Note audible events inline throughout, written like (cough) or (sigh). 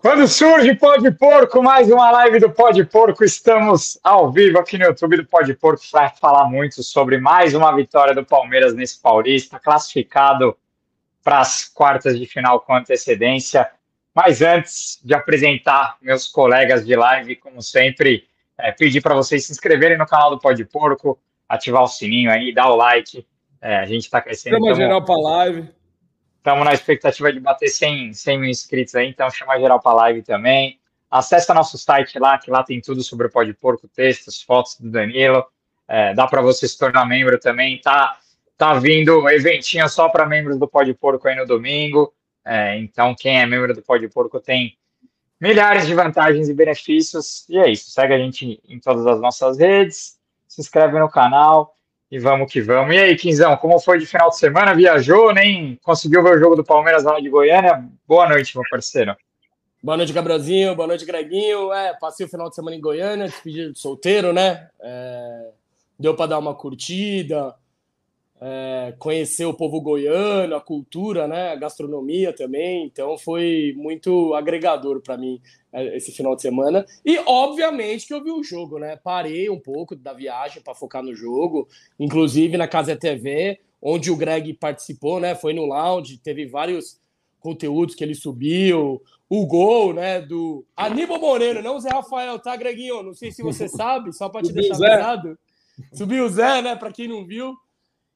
Quando surge Pode Porco, mais uma live do Pode Porco, estamos ao vivo aqui no YouTube do Pode Porco para falar muito sobre mais uma vitória do Palmeiras nesse Paulista, classificado para as quartas de final com antecedência. Mas antes de apresentar meus colegas de live, como sempre, é, pedir para vocês se inscreverem no canal do Pode Porco, ativar o sininho aí, dar o like. É, a gente está crescendo. Chama geral para live. Estamos na expectativa de bater 100, 100 mil inscritos aí, então chama geral para live também. Acesse nosso site lá, que lá tem tudo sobre o Pode Porco, textos, fotos do Danilo. É, dá para você se tornar membro também. Tá, tá vindo eventinho só para membros do Pode Porco aí no domingo. É, então, quem é membro do Pode Porco tem milhares de vantagens e benefícios. E é isso. Segue a gente em todas as nossas redes, se inscreve no canal. E vamos que vamos. E aí, Quinzão, como foi de final de semana? Viajou, nem conseguiu ver o jogo do Palmeiras lá de Goiânia? Boa noite, meu parceiro. Boa noite, Gabrielzinho. Boa noite, Greguinho. É, passei o final de semana em Goiânia, despedido de solteiro, né? É, deu para dar uma curtida, é, conhecer o povo goiano, a cultura, né? A gastronomia também. Então foi muito agregador para mim é, esse final de semana. E, obviamente, que eu vi o jogo, né? Parei um pouco da viagem para focar no jogo, inclusive na Casa TV, onde o Greg participou, né? Foi no lounge, teve vários conteúdos que ele subiu. O gol, né, do Aníbal Moreno, não o Zé Rafael, tá, Greguinho? Não sei se você (laughs) sabe, só para te deixar avisado. Subiu o Zé, né, para quem não viu.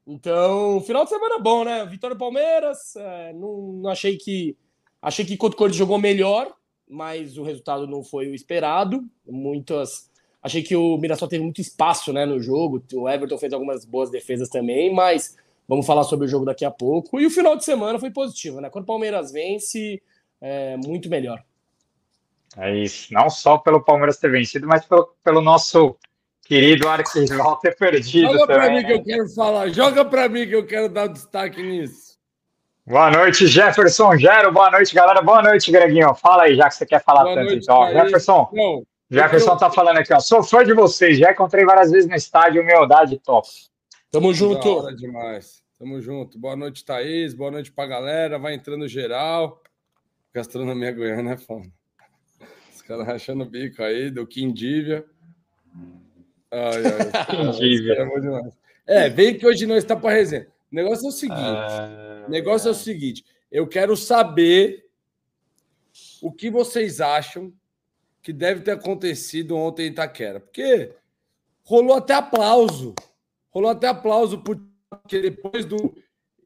Então, final de semana bom, né? Vitória Palmeiras, é, não, não achei que. Achei que contra o Corinthians jogou melhor, mas o resultado não foi o esperado. Muitas. Achei que o Mirassol teve muito espaço né, no jogo. O Everton fez algumas boas defesas também, mas vamos falar sobre o jogo daqui a pouco. E o final de semana foi positivo, né? Quando o Palmeiras vence, é muito melhor. É isso. Não só pelo Palmeiras ter vencido, mas pelo, pelo nosso querido arquirrival ter perdido. Joga para mim que eu quero falar. Joga para mim que eu quero dar destaque nisso. Boa noite, Jefferson Gero. Boa noite, galera. Boa noite, Greguinho. Fala aí, já que você quer falar Boa tanto. Noite, então, Jefferson. Não, Jefferson tá falando aqui, ó. Sou fã de vocês. Já encontrei várias vezes no estádio. Humildade top. Tamo junto. Da demais. Tamo junto. Boa noite, Thaís. Boa noite pra galera. Vai entrando geral. Gastronomia goiana é foda. Os caras rachando o bico aí do Quindívia. Ai, ai. (laughs) É, é, vem que hoje não está pra resenha. O negócio é o seguinte: ah, o negócio é o seguinte. Eu quero saber o que vocês acham que deve ter acontecido ontem em Itaquera. Porque rolou até aplauso. Rolou até aplauso porque depois do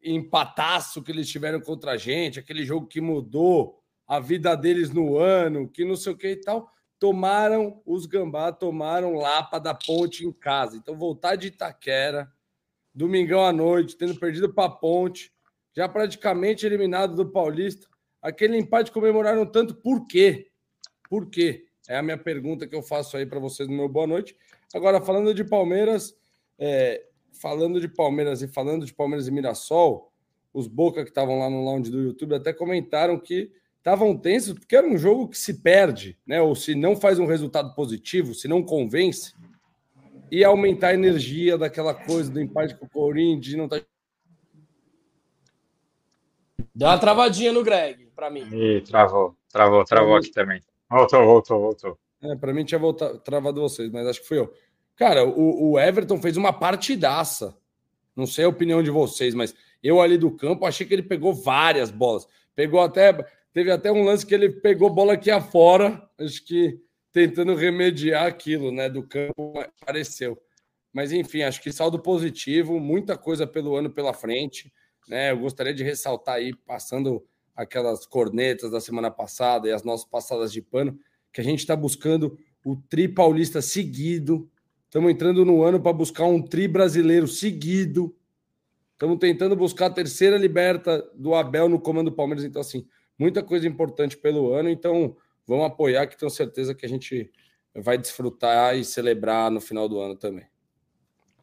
empataço que eles tiveram contra a gente, aquele jogo que mudou a vida deles no ano, que não sei o que e tal, tomaram os gambá, tomaram Lapa da Ponte em casa. Então voltar de Itaquera domingão à noite, tendo perdido para a Ponte, já praticamente eliminado do Paulista. Aquele empate comemoraram tanto por quê? Por quê? É a minha pergunta que eu faço aí para vocês no meu boa noite. Agora, falando de Palmeiras, é, falando de Palmeiras e falando de Palmeiras e Mirassol, os Boca que estavam lá no lounge do YouTube até comentaram que estavam tensos porque era um jogo que se perde, né? Ou se não faz um resultado positivo, se não convence, e aumentar a energia daquela coisa do empate com o Corinthians, não tá. Deu uma travadinha no Greg, para mim. Ih, travou, travou, travou aqui também. Voltou, voltou, voltou. É, para mim tinha voltado, travado vocês, mas acho que fui eu. Cara, o, o Everton fez uma partidaça. Não sei a opinião de vocês, mas eu ali do campo achei que ele pegou várias bolas. Pegou até. Teve até um lance que ele pegou bola aqui afora. Acho que tentando remediar aquilo, né? Do campo apareceu. Mas enfim, acho que saldo positivo, muita coisa pelo ano pela frente. Né? Eu gostaria de ressaltar aí, passando aquelas cornetas da semana passada e as nossas passadas de pano, que a gente está buscando o tri paulista seguido. Estamos entrando no ano para buscar um tri brasileiro seguido. Estamos tentando buscar a terceira liberta do Abel no comando do Palmeiras. Então, assim, muita coisa importante pelo ano. Então, vamos apoiar, que tenho certeza que a gente vai desfrutar e celebrar no final do ano também.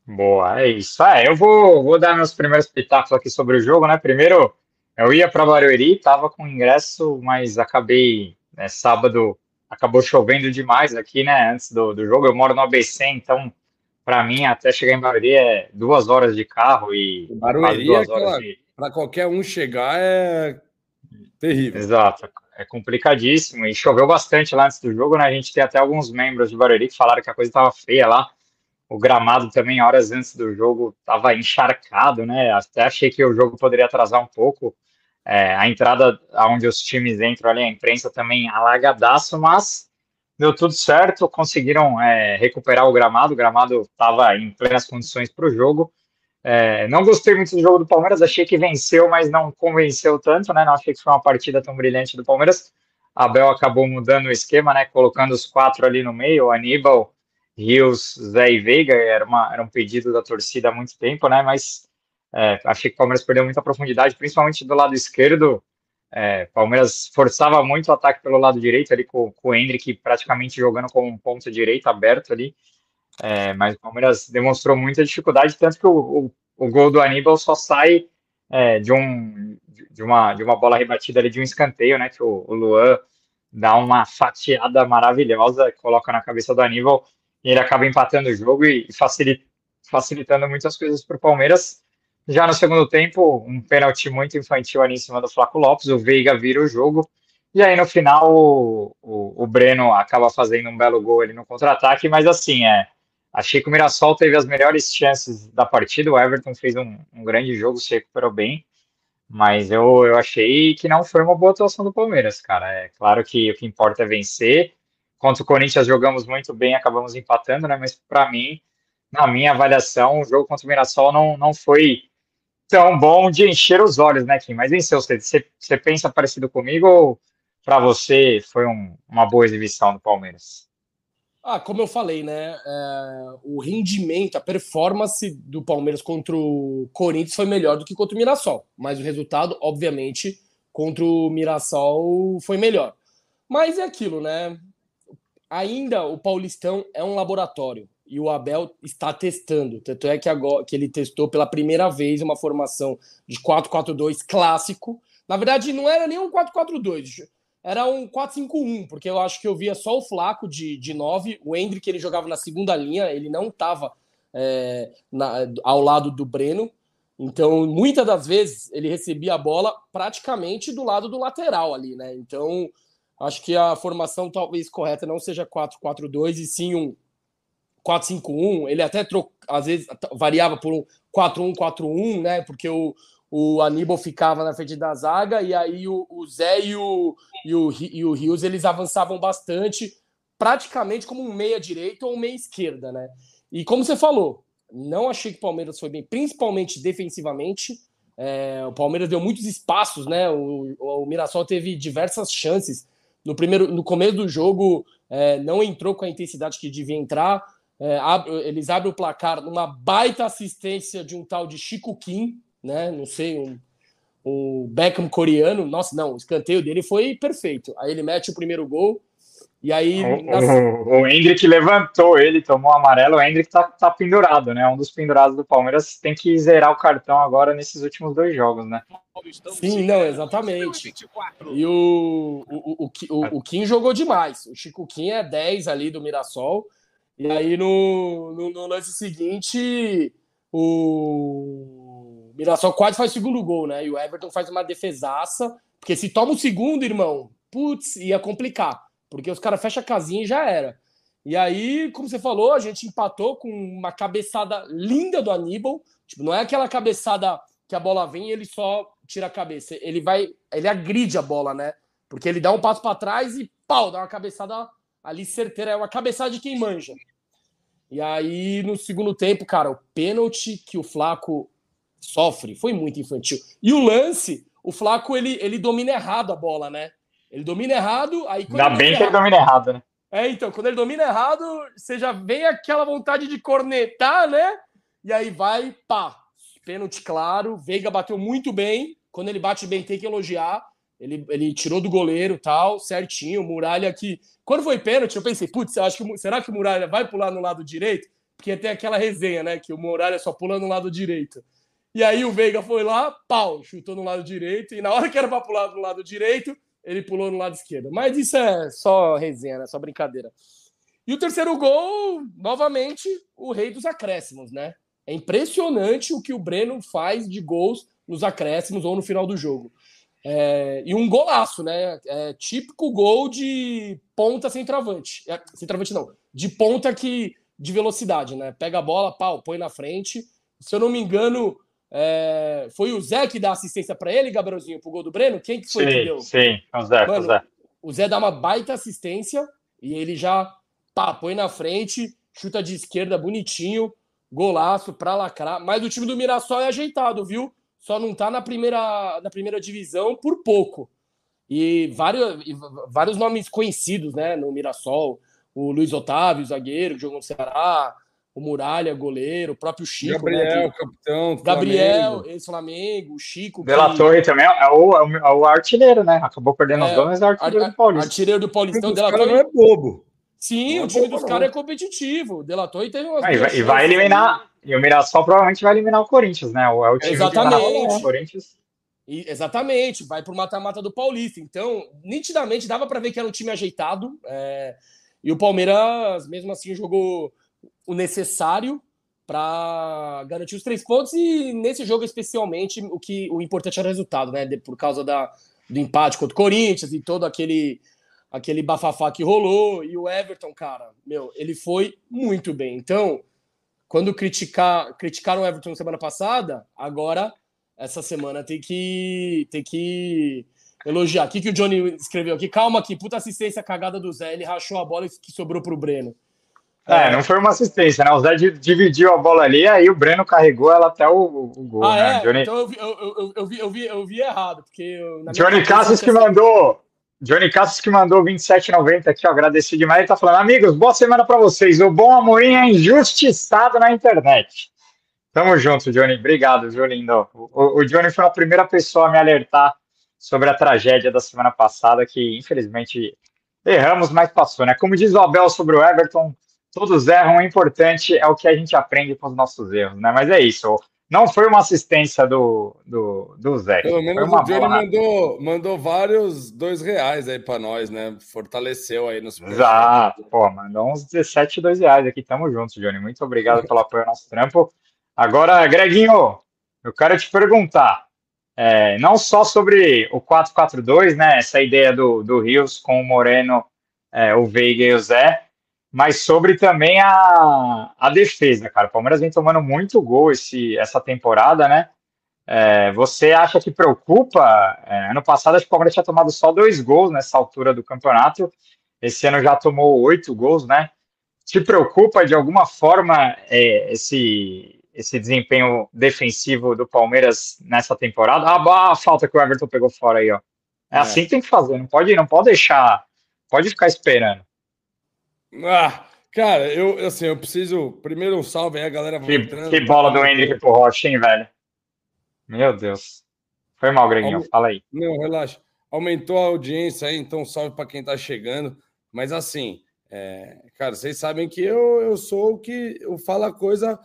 Boa, é isso. Ah, eu vou, vou dar meus primeiros pitacos aqui sobre o jogo, né? Primeiro, eu ia para Barueri, tava com ingresso, mas acabei, né, sábado, acabou chovendo demais aqui, né? Antes do, do jogo, eu moro no ABC, então, para mim, até chegar em Barueri é duas horas de carro e. Barueri é de... para qualquer um chegar é terrível. Exato, é complicadíssimo. E choveu bastante lá antes do jogo, né? A gente tem até alguns membros de Barueri que falaram que a coisa estava feia lá o gramado também, horas antes do jogo, estava encharcado, né? Até achei que o jogo poderia atrasar um pouco. É, a entrada onde os times entram ali, a imprensa também alagadaço, mas deu tudo certo, conseguiram é, recuperar o gramado, o gramado estava em plenas condições para o jogo. É, não gostei muito do jogo do Palmeiras, achei que venceu, mas não convenceu tanto, né? Não achei que foi uma partida tão brilhante do Palmeiras. Abel acabou mudando o esquema, né? Colocando os quatro ali no meio, Aníbal, Rios, Zé e Veiga, era, uma, era um pedido da torcida há muito tempo, né? Mas é, achei que o Palmeiras perdeu muita profundidade, principalmente do lado esquerdo. É, Palmeiras forçava muito o ataque pelo lado direito, ali com, com o Hendrick praticamente jogando como um ponto direito aberto ali. É, mas o Palmeiras demonstrou muita dificuldade, tanto que o, o, o gol do Aníbal só sai é, de, um, de, uma, de uma bola rebatida ali de um escanteio, né? Que o, o Luan dá uma fatiada maravilhosa, coloca na cabeça do Aníbal e ele acaba empatando o jogo e facilitando muitas coisas para o Palmeiras. Já no segundo tempo, um pênalti muito infantil ali em cima do Flaco Lopes, o Veiga vira o jogo, e aí no final o, o, o Breno acaba fazendo um belo gol ali no contra-ataque, mas assim, é, achei que o Mirassol teve as melhores chances da partida, o Everton fez um, um grande jogo, se recuperou bem, mas eu, eu achei que não foi uma boa atuação do Palmeiras, cara. É claro que o que importa é vencer, Contra o Corinthians jogamos muito bem, acabamos empatando, né? Mas para mim, na minha avaliação, o jogo contra o Mirassol não, não foi tão bom de encher os olhos, né, Kim? Mas venceu. Você, você pensa parecido comigo ou para você foi um, uma boa exibição do Palmeiras? Ah, como eu falei, né? É, o rendimento, a performance do Palmeiras contra o Corinthians foi melhor do que contra o Mirassol. Mas o resultado, obviamente, contra o Mirassol foi melhor. Mas é aquilo, né? ainda o Paulistão é um laboratório e o Abel está testando. Tanto é que agora que ele testou pela primeira vez uma formação de 4-4-2 clássico. Na verdade, não era nem um 4-4-2, era um 4-5-1, porque eu acho que eu via só o Flaco de, de 9, o Hendrick ele jogava na segunda linha, ele não estava é, ao lado do Breno. Então, muitas das vezes ele recebia a bola praticamente do lado do lateral ali, né? Então, Acho que a formação talvez correta não seja 4-4-2 e sim um 4-5-1. Ele até troca, às vezes variava por um 4-1-4-1, né? Porque o, o Aníbal ficava na frente da zaga e aí o, o Zé e o, e, o, e o Rios eles avançavam bastante, praticamente como um meia direita ou um meia esquerda, né? E como você falou, não achei que o Palmeiras foi bem, principalmente defensivamente. É, o Palmeiras deu muitos espaços, né? O, o Mirassol teve diversas chances no primeiro, no começo do jogo é, não entrou com a intensidade que devia entrar. É, ab, eles abrem o placar numa baita assistência de um tal de Chico Kim, né? Não sei, um, um Beckham coreano. Nossa, não, o escanteio dele foi perfeito. Aí ele mete o primeiro gol. E aí. O, nas... o, o Hendrick levantou ele, tomou amarelo. O Hendrick tá, tá pendurado, né? Um dos pendurados do Palmeiras tem que zerar o cartão agora nesses últimos dois jogos, né? Sim, não, exatamente. E o, o, o, o, o Kim jogou demais. O Chico Kim é 10 ali do Mirassol. E aí no, no, no lance seguinte, o Mirassol quase faz o segundo gol, né? E o Everton faz uma defesaça. Porque se toma o segundo, irmão, putz, ia complicar porque os caras fecham a casinha e já era. E aí, como você falou, a gente empatou com uma cabeçada linda do Aníbal. Tipo, não é aquela cabeçada que a bola vem e ele só tira a cabeça. Ele vai, ele agride a bola, né? Porque ele dá um passo para trás e pau, dá uma cabeçada ali certeira, é uma cabeçada de quem manja. E aí, no segundo tempo, cara, o pênalti que o Flaco sofre foi muito infantil. E o lance, o Flaco, ele, ele domina errado a bola, né? Ele domina errado, aí... Ainda bem que ele domina errado, né? É, então, quando ele domina errado, você já vem aquela vontade de cornetar, né? E aí vai, pá, pênalti claro. Veiga bateu muito bem. Quando ele bate bem, tem que elogiar. Ele, ele tirou do goleiro tal, certinho. Muralha que. Quando foi pênalti, eu pensei, putz, acho que será que o Muralha vai pular no lado direito? Porque tem aquela resenha, né? Que o Muralha só pula no lado direito. E aí o Veiga foi lá, pau, chutou no lado direito. E na hora que era pra pular no lado direito, ele pulou no lado esquerdo. Mas isso é só resenha, né? Só brincadeira. E o terceiro gol, novamente, o rei dos acréscimos, né? É impressionante o que o Breno faz de gols nos acréscimos ou no final do jogo. É, e um golaço, né? É, típico gol de ponta sem travante. É, não, de ponta que de velocidade, né? Pega a bola, pau, põe na frente. Se eu não me engano, é, foi o Zé que dá assistência para ele, Gabrielzinho, pro gol do Breno? Quem que foi sim, que deu? Sim, o Zé, Mano, o Zé. O Zé dá uma baita assistência e ele já pá, põe na frente, chuta de esquerda bonitinho, golaço para lacrar. Mas o time do Mirassol é ajeitado, viu? Só não tá na primeira, na primeira divisão por pouco. E vários, e vários nomes conhecidos, né, no Mirassol. O Luiz Otávio, zagueiro, que jogou no Ceará o Muralha, goleiro, o próprio Chico. Gabriel, né, que... capitão. Gabriel, ex-Flamengo, o Chico. De La Torre também é o, é o, artilheiro, né? Acabou perdendo é, os dois, mas é o artilheiro do Paulista. Artilheiro do Paulistão. O Torre... não é bobo. Sim, não o time é dos caras é competitivo. O De La Torre teve umas. Ah, e, vai, e vai eliminar. E o Mirassol provavelmente vai eliminar o Corinthians, né? É o time Exatamente. Que tá, o Corinthians. E, exatamente, vai pro mata-mata do Paulista. Então, nitidamente, dava para ver que era um time ajeitado. É... E o Palmeiras, mesmo assim, jogou o necessário para garantir os três pontos e nesse jogo especialmente o que o importante era o resultado, né? Por causa da, do empate contra o Corinthians e todo aquele aquele bafafá que rolou e o Everton, cara, meu, ele foi muito bem. Então, quando criticar criticaram o Everton semana passada, agora essa semana tem que tem que elogiar. O que, que o Johnny escreveu aqui? Calma aqui, puta assistência cagada do Zé, ele rachou a bola que sobrou pro Breno. É, não foi uma assistência, né? O Zé dividiu a bola ali, aí o Breno carregou ela até o, o gol. Ah, né? é? Johnny... Então eu vi, eu, eu, eu, vi, eu, vi, eu vi errado, porque. Eu, Johnny Cassius que mandou. Johnny Cassius que mandou 27,90 aqui, ó, agradeci demais. Ele tá falando, amigos, boa semana para vocês. O bom Amorim é injustiçado na internet. Tamo junto, Johnny. Obrigado, Johnny. O, o Johnny foi a primeira pessoa a me alertar sobre a tragédia da semana passada, que infelizmente erramos, mas passou, né? Como diz o Abel sobre o Everton, todos erram, o importante é o que a gente aprende com os nossos erros, né? Mas é isso. Não foi uma assistência do, do, do Zé. Pelo menos o Johnny mandou, mandou vários dois reais aí para nós, né? Fortaleceu aí nos Exato, pô, mandou uns 17 dois reais aqui. Tamo juntos, Johnny. Muito obrigado pelo apoio ao nosso trampo. Agora, Greginho, eu quero te perguntar. É, não só sobre o 4-4-2, né? Essa ideia do, do Rios com o Moreno, é, o Veiga e o Zé, mas sobre também a, a defesa, cara. O Palmeiras vem tomando muito gol esse, essa temporada, né? É, você acha que preocupa? É, ano passado, acho que o Palmeiras tinha tomado só dois gols nessa altura do campeonato. Esse ano já tomou oito gols, né? Te preocupa de alguma forma é, esse, esse desempenho defensivo do Palmeiras nessa temporada? Ah, a falta que o Everton pegou fora aí, ó. É, é. assim que tem que fazer, não pode, não pode deixar, pode ficar esperando. Ah, cara, eu assim, eu preciso. Primeiro um salve aí, a galera que, entrando. Que bola do Henrique pro Rocha, hein, velho? Meu Deus. Foi mal, Greginho, fala aí. Não, relaxa. Aumentou a audiência aí, então salve para quem tá chegando. Mas assim, é, cara, vocês sabem que eu, eu sou o que eu falo a coisa,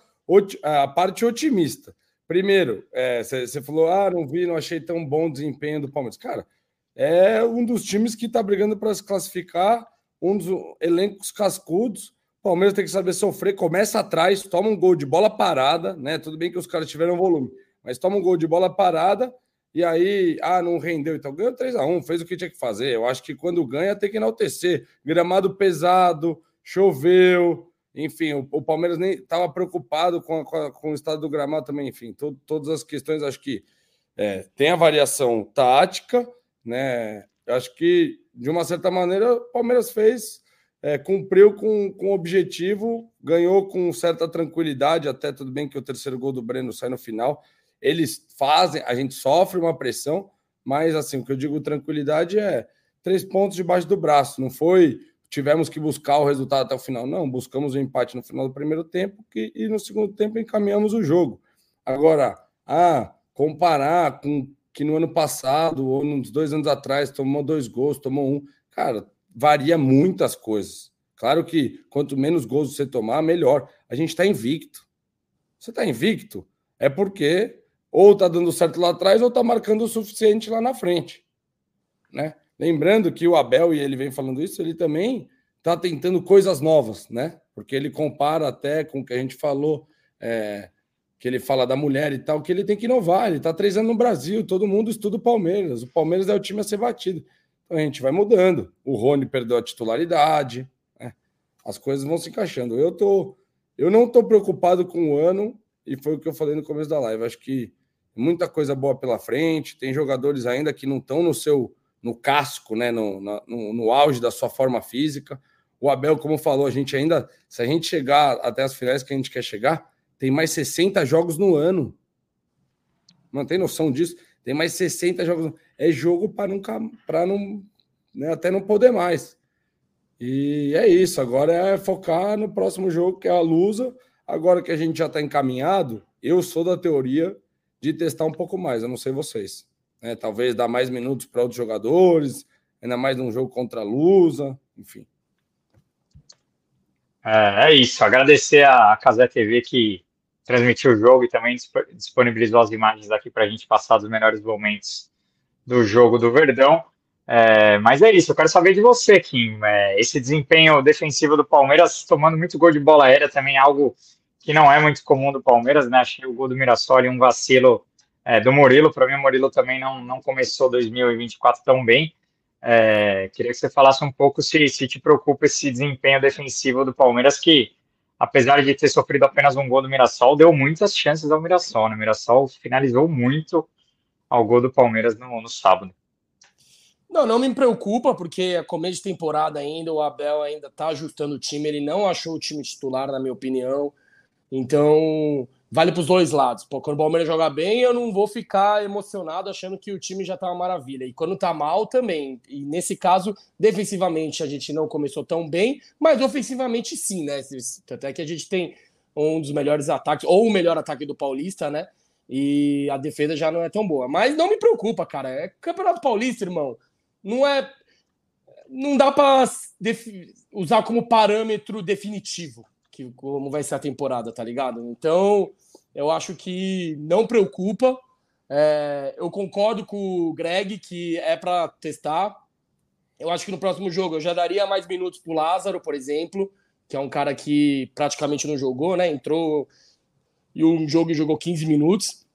a parte otimista. Primeiro, você é, falou, ah, não vi, não achei tão bom o desempenho do Palmeiras. Cara, é um dos times que tá brigando para se classificar um dos elencos cascudos. O Palmeiras tem que saber sofrer, começa atrás, toma um gol de bola parada, né? Tudo bem que os caras tiveram volume, mas toma um gol de bola parada e aí, ah, não rendeu, então ganhou 3 a 1 fez o que tinha que fazer. Eu acho que quando ganha tem que enaltecer. Gramado pesado, choveu, enfim, o, o Palmeiras nem estava preocupado com, a, com, a, com, o estado do gramado também, enfim, to, todas as questões, acho que é, tem a variação tática, né? Eu acho que de uma certa maneira, o Palmeiras fez é, cumpriu com, com o objetivo, ganhou com certa tranquilidade, até tudo bem que o terceiro gol do Breno sai no final. Eles fazem, a gente sofre uma pressão, mas assim, o que eu digo tranquilidade é três pontos debaixo do braço. Não foi tivemos que buscar o resultado até o final. Não, buscamos o empate no final do primeiro tempo que, e no segundo tempo encaminhamos o jogo. Agora, ah, comparar com que no ano passado ou nos dois anos atrás tomou dois gols, tomou um, cara, varia muitas coisas. Claro que quanto menos gols você tomar, melhor. A gente está invicto. Você está invicto é porque ou está dando certo lá atrás ou está marcando o suficiente lá na frente, né? Lembrando que o Abel, e ele vem falando isso, ele também está tentando coisas novas, né? Porque ele compara até com o que a gente falou, é, que ele fala da mulher e tal, que ele tem que inovar. Ele está três anos no Brasil, todo mundo estuda o Palmeiras. O Palmeiras é o time a ser batido. Então a gente vai mudando. O Rony perdeu a titularidade, né? as coisas vão se encaixando. Eu tô, eu não estou preocupado com o ano, e foi o que eu falei no começo da live. Acho que muita coisa boa pela frente. Tem jogadores ainda que não estão no seu no casco, né, no, no, no, auge da sua forma física. O Abel, como falou, a gente ainda, se a gente chegar até as finais que a gente quer chegar, tem mais 60 jogos no ano. Não tem noção disso? Tem mais 60 jogos. É jogo para nunca, para não, né, até não poder mais. E é isso. Agora é focar no próximo jogo, que é a Lusa. Agora que a gente já está encaminhado, eu sou da teoria de testar um pouco mais. Eu não sei vocês né? talvez dar mais minutos para outros jogadores, ainda mais num jogo contra a Lusa, enfim. É, é isso, agradecer a, Casé TV que transmitiu o jogo e também disponibilizou as imagens aqui para a gente passar os melhores momentos do jogo do Verdão. É, mas é isso, eu quero saber de você, Kim. É, esse desempenho defensivo do Palmeiras, tomando muito gol de bola aérea, também é algo que não é muito comum do Palmeiras, né? Achei o gol do Mirassol e um vacilo é, do Murilo. Para mim, o Murilo também não, não começou 2024 tão bem. É, queria que você falasse um pouco se, se te preocupa esse desempenho defensivo do Palmeiras, que apesar de ter sofrido apenas um gol do Mirassol, deu muitas chances ao Mirassol. Né? O Mirassol finalizou muito ao gol do Palmeiras no, no sábado. Não, não me preocupa, porque é começo de temporada ainda, o Abel ainda está ajustando o time, ele não achou o time titular, na minha opinião. Então, vale para os dois lados. Pô, quando o Palmeiras jogar bem, eu não vou ficar emocionado achando que o time já tá uma maravilha. E quando tá mal, também. E nesse caso, defensivamente, a gente não começou tão bem, mas ofensivamente sim, né? Até que a gente tem um dos melhores ataques, ou o melhor ataque do Paulista, né? E a defesa já não é tão boa. Mas não me preocupa, cara. É Campeonato Paulista, irmão. Não é. Não dá para usar como parâmetro definitivo que como vai ser a temporada, tá ligado? Então, eu acho que não preocupa. É, eu concordo com o Greg que é para testar. Eu acho que no próximo jogo eu já daria mais minutos pro Lázaro, por exemplo, que é um cara que praticamente não jogou, né? Entrou e um jogo e jogou 15 minutos.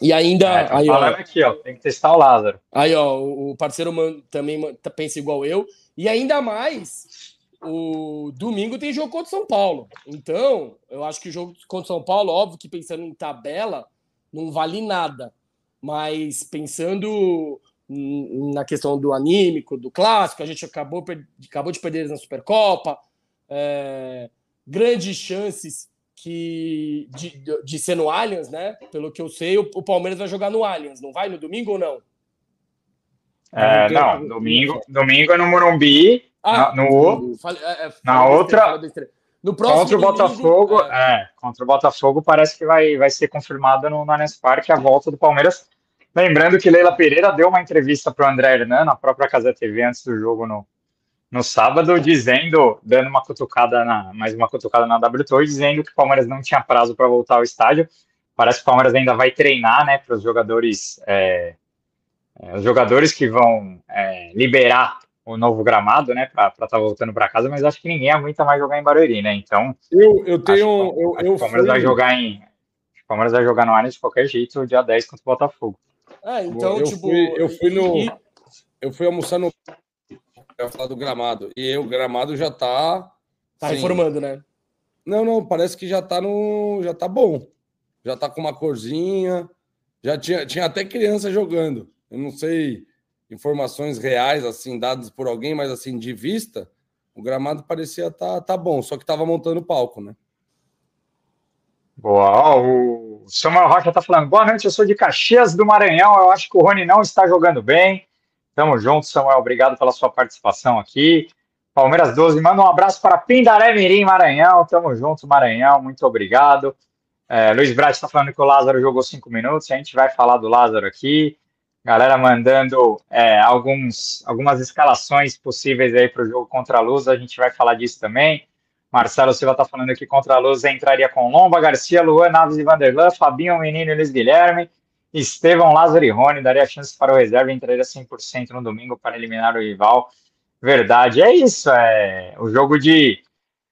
E ainda. É, tá aí, ó, aqui, ó, tem que testar o Lázaro. Aí, ó, o parceiro também pensa igual eu. E ainda mais o domingo tem jogo contra São Paulo. Então, eu acho que o jogo contra São Paulo, óbvio que pensando em tabela, não vale nada. Mas pensando na questão do anímico, do clássico, a gente acabou, acabou de perder na Supercopa, é, grandes chances que de, de ser no Allianz, né? Pelo que eu sei, o, o Palmeiras vai jogar no Allianz, não vai no domingo ou não? É, não, domingo, domingo é no Morumbi ah, no, é, é, na outra. No próximo contra o Botafogo, é. é. contra o Botafogo parece que vai, vai ser confirmada no, no Allianz Parque a volta do Palmeiras. Lembrando que Leila Pereira deu uma entrevista para o André Hernan na própria Casa TV antes do jogo no, no sábado, dizendo, dando uma cutucada na, mais uma cutucada na W dizendo que o Palmeiras não tinha prazo para voltar ao estádio. Parece que o Palmeiras ainda vai treinar, né, para os jogadores, é, é, os jogadores que vão é, liberar o novo gramado, né, para estar tá voltando para casa, mas acho que ninguém aguenta mais jogar em Barueri, né? Então, eu, eu tenho. eu, eu o Palmeiras fui... vai jogar em. O Palmeiras vai jogar no Allianz de qualquer jeito, dia 10 contra o Botafogo. É, então, eu tipo. Fui, eu fui no. Eu fui almoçar no. Eu falar do gramado. E o gramado já tá. Tá assim, reformando, né? Não, não, parece que já tá no. Já tá bom. Já tá com uma corzinha. Já tinha, tinha até criança jogando. Eu não sei informações reais, assim, dadas por alguém, mas assim, de vista, o gramado parecia tá, tá bom, só que tava montando o palco, né? Boa, o Samuel Rocha tá falando, boa noite, eu sou de Caxias do Maranhão, eu acho que o Rony não está jogando bem. Tamo junto, Samuel, obrigado pela sua participação aqui. Palmeiras 12, manda um abraço para Pindaré Mirim, Maranhão, tamo junto, Maranhão, muito obrigado. É, Luiz Brat está falando que o Lázaro jogou cinco minutos, a gente vai falar do Lázaro aqui. Galera mandando é, alguns, algumas escalações possíveis aí para o jogo contra a Luz, a gente vai falar disso também. Marcelo Silva está falando que contra a Luz entraria com Lomba, Garcia, Luan, Naves e Vanderlan, Fabinho, Menino e Luiz Guilherme, Estevão, Lázaro e Rony, daria chance para o reserva e entraria 100% no domingo para eliminar o rival. Verdade, é isso. É, o jogo de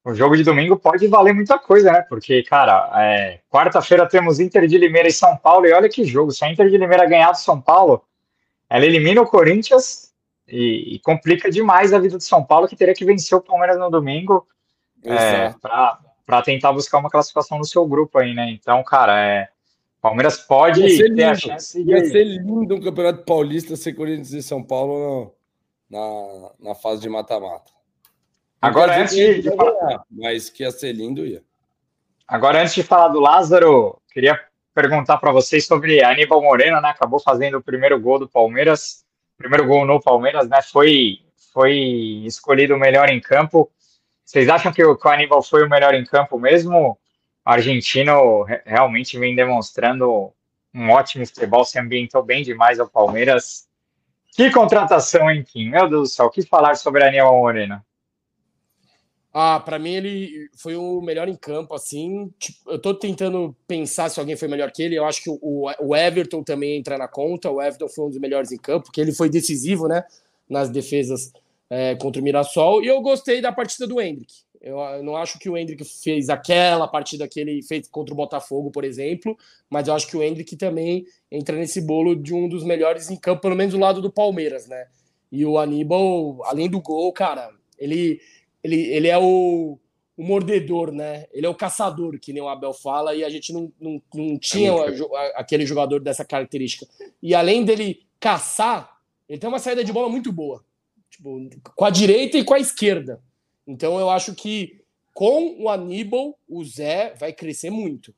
o jogo de domingo pode valer muita coisa, né? Porque, cara, é, quarta-feira temos Inter de Limeira e São Paulo, e olha que jogo. Se a Inter de Limeira ganhar do São Paulo, ela elimina o Corinthians e, e complica demais a vida do São Paulo, que teria que vencer o Palmeiras no domingo é, para tentar buscar uma classificação no seu grupo aí, né? Então, cara, é, Palmeiras pode ter lindo. a chance de. Ia ser lindo um campeonato paulista ser Corinthians e São Paulo na, na fase de mata-mata. Agora, antes de, de falar... Mas que ia ser lindo, ia. Agora, antes de falar do Lázaro, queria perguntar para vocês sobre Aníbal Moreno, né? Acabou fazendo o primeiro gol do Palmeiras, primeiro gol no Palmeiras, né? Foi, foi escolhido o melhor em campo. Vocês acham que o, que o Aníbal foi o melhor em campo mesmo? O argentino realmente vem demonstrando um ótimo futebol, se ambientou bem demais ao Palmeiras. Que contratação, hein, Kim? Meu Deus do céu, o que falar sobre Aníbal Moreno? Ah, para mim ele foi o melhor em campo, assim. Tipo, eu tô tentando pensar se alguém foi melhor que ele. Eu acho que o, o Everton também entra na conta. O Everton foi um dos melhores em campo, porque ele foi decisivo, né? Nas defesas é, contra o Mirassol. E eu gostei da partida do Hendrick. Eu, não acho que o Hendrick fez aquela partida que ele fez contra o Botafogo, por exemplo, mas eu acho que o Hendrick também entra nesse bolo de um dos melhores em campo, pelo menos do lado do Palmeiras, né? E o Aníbal, além do gol, cara, ele ele, ele é o, o mordedor, né? Ele é o caçador, que nem o Abel fala, e a gente não, não, não tinha aquele jogador dessa característica. E além dele caçar, ele tem uma saída de bola muito boa. Tipo, com a direita e com a esquerda. Então eu acho que com o Aníbal, o Zé vai crescer muito.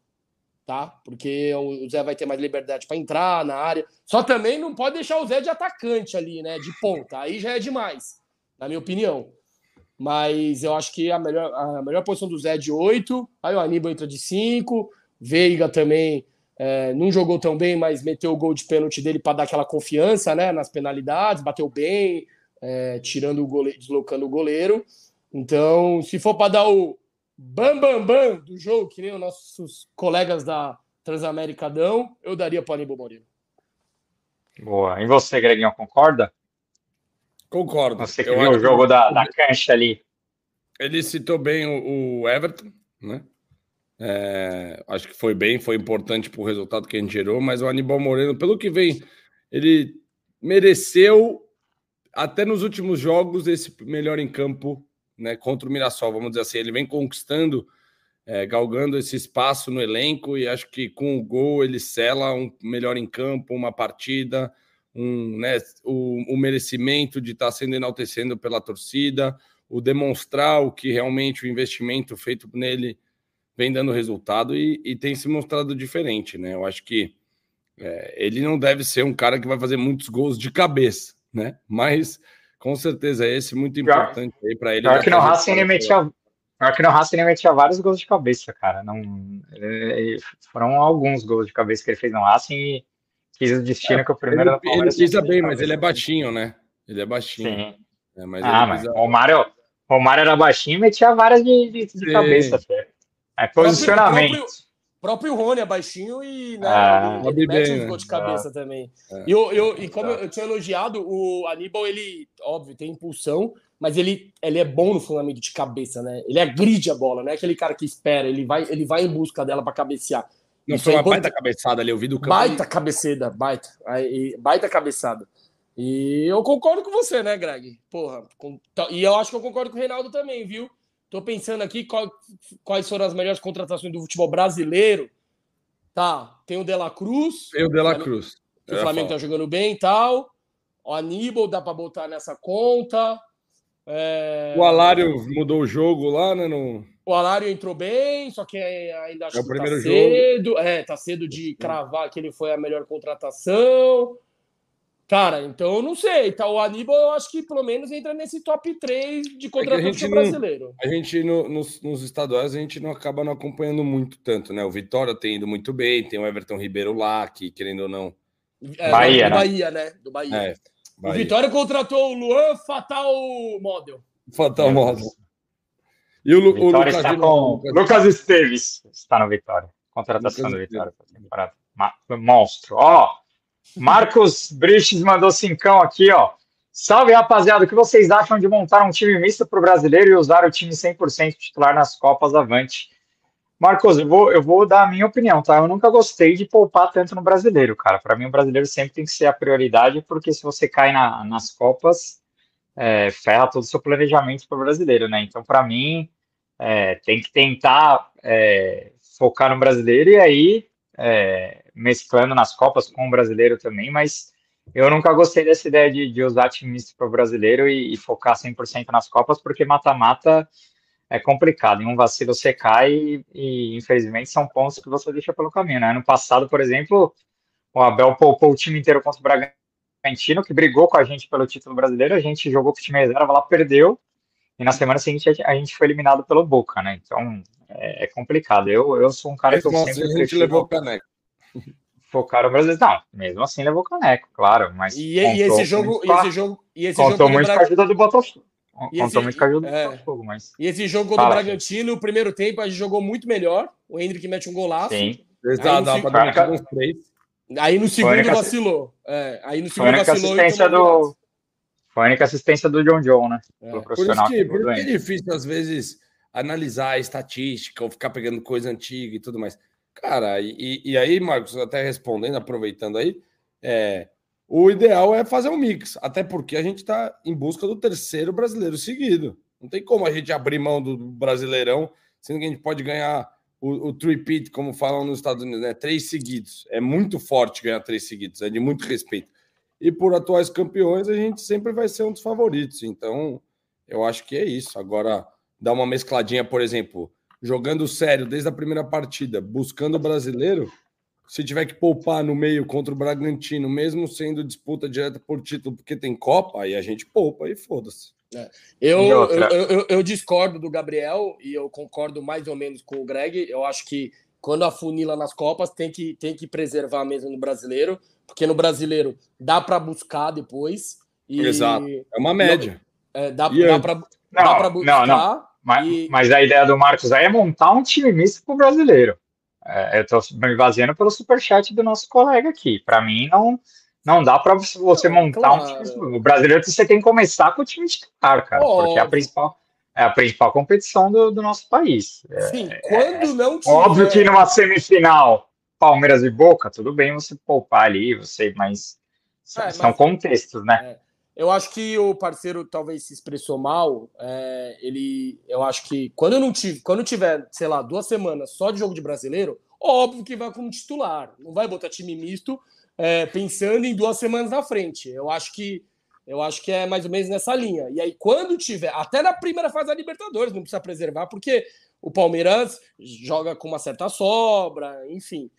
Tá? Porque o Zé vai ter mais liberdade para entrar na área. Só também não pode deixar o Zé de atacante ali, né? De ponta. Aí já é demais, na minha opinião. Mas eu acho que a melhor, a melhor posição do Zé é de 8, aí o Aníbal entra de 5, Veiga também é, não jogou tão bem, mas meteu o gol de pênalti dele para dar aquela confiança né, nas penalidades, bateu bem, é, tirando o goleiro, deslocando o goleiro. Então, se for para dar o bam bam bam do jogo, que nem os nossos colegas da Transamérica dão, eu daria para o Aníbal Moreira. Boa. E você, Greginho, concorda? Concordo. Você que viu o jogo da, da cancha ali. Ele citou bem o, o Everton, né? É, acho que foi bem, foi importante para o resultado que a gente gerou, mas o Aníbal Moreno, pelo que vem, ele mereceu, até nos últimos jogos, esse melhor em campo né, contra o Mirassol, vamos dizer assim. Ele vem conquistando, é, galgando esse espaço no elenco e acho que com o gol ele sela um melhor em campo, uma partida um, né, o, o merecimento de estar tá sendo enaltecendo pela torcida, o demonstrar o que realmente o investimento feito nele vem dando resultado e, e tem se mostrado diferente, né? Eu acho que é, ele não deve ser um cara que vai fazer muitos gols de cabeça, né? Mas com certeza é esse muito importante aí para ele. Pior que no Racing ele metia, pior que no Racing ele metia vários gols de cabeça, cara. Não, ele, foram alguns gols de cabeça que ele fez no Racing e quis o destino é, que o primeiro ele, ele pisa bem, mas ele é baixinho, né? Ele é baixinho. Sim. É, mas ah, mas pisa... o Mário, o Mário era baixinho e metia várias de, de, de cabeça. Até. É posicionamento. O próprio, próprio Rony é baixinho e né, ah, ele, ele mete um né? de cabeça ah, também. É, e, eu, eu, e como eu tinha elogiado, o Aníbal, ele, óbvio, tem impulsão, mas ele, ele é bom no fundamento de cabeça, né? Ele agride a bola, não é aquele cara que espera, ele vai, ele vai em busca dela para cabecear. Não foi uma baita cabeçada ali, eu vi do campo. Baita cabeceada, baita. Aí, baita cabeçada. E eu concordo com você, né, Greg? Porra. Com, e eu acho que eu concordo com o Reinaldo também, viu? Tô pensando aqui qual, quais foram as melhores contratações do futebol brasileiro. Tá, tem o De La Cruz. Tem o De La Cruz. o Flamengo tá jogando bem e tal. O Aníbal dá para botar nessa conta. É... O Alário mudou o jogo lá, né? No... O Alário entrou bem, só que ainda acho é o que tá jogo. cedo. É, tá cedo de cravar que ele foi a melhor contratação. Cara, então eu não sei. Tá, o Aníbal, eu acho que pelo menos entra nesse top 3 de contratação gente não- brasileiro. A gente, no- nos, nos estaduais, a gente não acaba não acompanhando muito tanto, né? O Vitória tem ido muito bem, tem o Everton Ribeiro lá, que querendo ou não. É, Bahia, do né? Bahia, né? Do Bahia. É, o Bahia. Vitória contratou o Luan Fatal Model. Fatal modo. E o, o Lucas está com Lucas- Lucas Esteves está no Vitória. Contratação Lucas do Vitória para temporada. Ma- Monstro. Ó, Marcos Briches mandou cincão aqui, ó. Salve, rapaziada. O que vocês acham de montar um time misto para o brasileiro e usar o time 100% titular nas Copas Avante? Marcos, eu vou, eu vou dar a minha opinião, tá? Eu nunca gostei de poupar tanto no brasileiro, cara. Para mim, o brasileiro sempre tem que ser a prioridade, porque se você cai na- nas Copas, é, ferra todo o seu planejamento para o brasileiro, né? Então, para mim, é, tem que tentar é, focar no brasileiro e aí é, mesclando nas Copas com o brasileiro também, mas eu nunca gostei dessa ideia de, de usar time misto para o brasileiro e, e focar 100% nas Copas, porque mata-mata é complicado. Em um vacilo você cai e, e, infelizmente, são pontos que você deixa pelo caminho, né? Ano passado, por exemplo, o Abel poupou o time inteiro contra o Bragantino, que brigou com a gente pelo título brasileiro, a gente jogou com o time reserva lá, perdeu, e na semana seguinte a gente foi eliminado pelo Boca, né? Então é, é complicado. Eu, eu sou um cara que eu Mesmo sempre assim, a gente levou caneco. focar no brasileiro. Não, mesmo assim levou caneco, claro. Mas E, e esse jogo, e esse jogo, e esse contou jogo do muito com a ajuda do Botafogo. E Contou esse- muito com a ajuda do é. Botafogo, mas E esse jogo o Fala, Bragantino, o primeiro tempo a gente jogou muito melhor. O Hendrick mete um golaço. sim. Exato, dá pra Caraca. uns três. Aí no segundo única- vacilou. É, aí no Foi a segundo única vacilou assistência do. Foi a única assistência do John John, né? É. Por isso, que, por que é difícil, às vezes, analisar a estatística ou ficar pegando coisa antiga e tudo mais. Cara, e, e aí, Marcos, até respondendo, aproveitando aí, é, o ideal é fazer um mix, até porque a gente está em busca do terceiro brasileiro seguido. Não tem como a gente abrir mão do Brasileirão, sendo que a gente pode ganhar o, o three-peat, como falam nos Estados Unidos, né? Três seguidos. É muito forte ganhar três seguidos, é de muito respeito. E por atuais campeões, a gente sempre vai ser um dos favoritos. Então, eu acho que é isso. Agora, dar uma mescladinha, por exemplo, jogando sério desde a primeira partida, buscando o brasileiro, se tiver que poupar no meio contra o Bragantino, mesmo sendo disputa direta por título, porque tem Copa, aí a gente poupa e foda-se. Eu, E eu, eu, eu- eu discordo do Gabriel e eu concordo mais ou menos com o Greg. Eu acho que quando afunila nas Copas tem que, tem que preservar mesmo no brasileiro, porque no brasileiro dá para buscar depois. E, Exato. É uma média. é, dá, dá para pra não, buscar. não. Mas, E- mas a ideia do Marcos aí é montar um time misto pro brasileiro. É, eu estou me baseando pelo superchat do nosso colega aqui. Para mim, não, não dá para você Não, montar um claro. time. misto. O brasileiro você tem que começar com o time titular, cara, porque é a Óbvio. principal, é a principal competição do, do nosso país. É, Sim, quando não tiver. óbvio que numa semifinal, Palmeiras e Boca, tudo bem você poupar ali, você, mas são, É, são mas- contextos, né? Eu acho que o parceiro talvez se expressou mal. é, ele, eu acho que quando eu não tive, quando tiver, sei lá, duas semanas só de jogo de brasileiro, óbvio que vai como titular. Não vai botar time misto é, pensando em duas semanas na frente. Eu acho que eu acho que é mais ou menos nessa linha. E aí, quando tiver, até na primeira fase da Libertadores, não precisa preservar, porque o Palmeiras joga com uma certa sobra, enfim.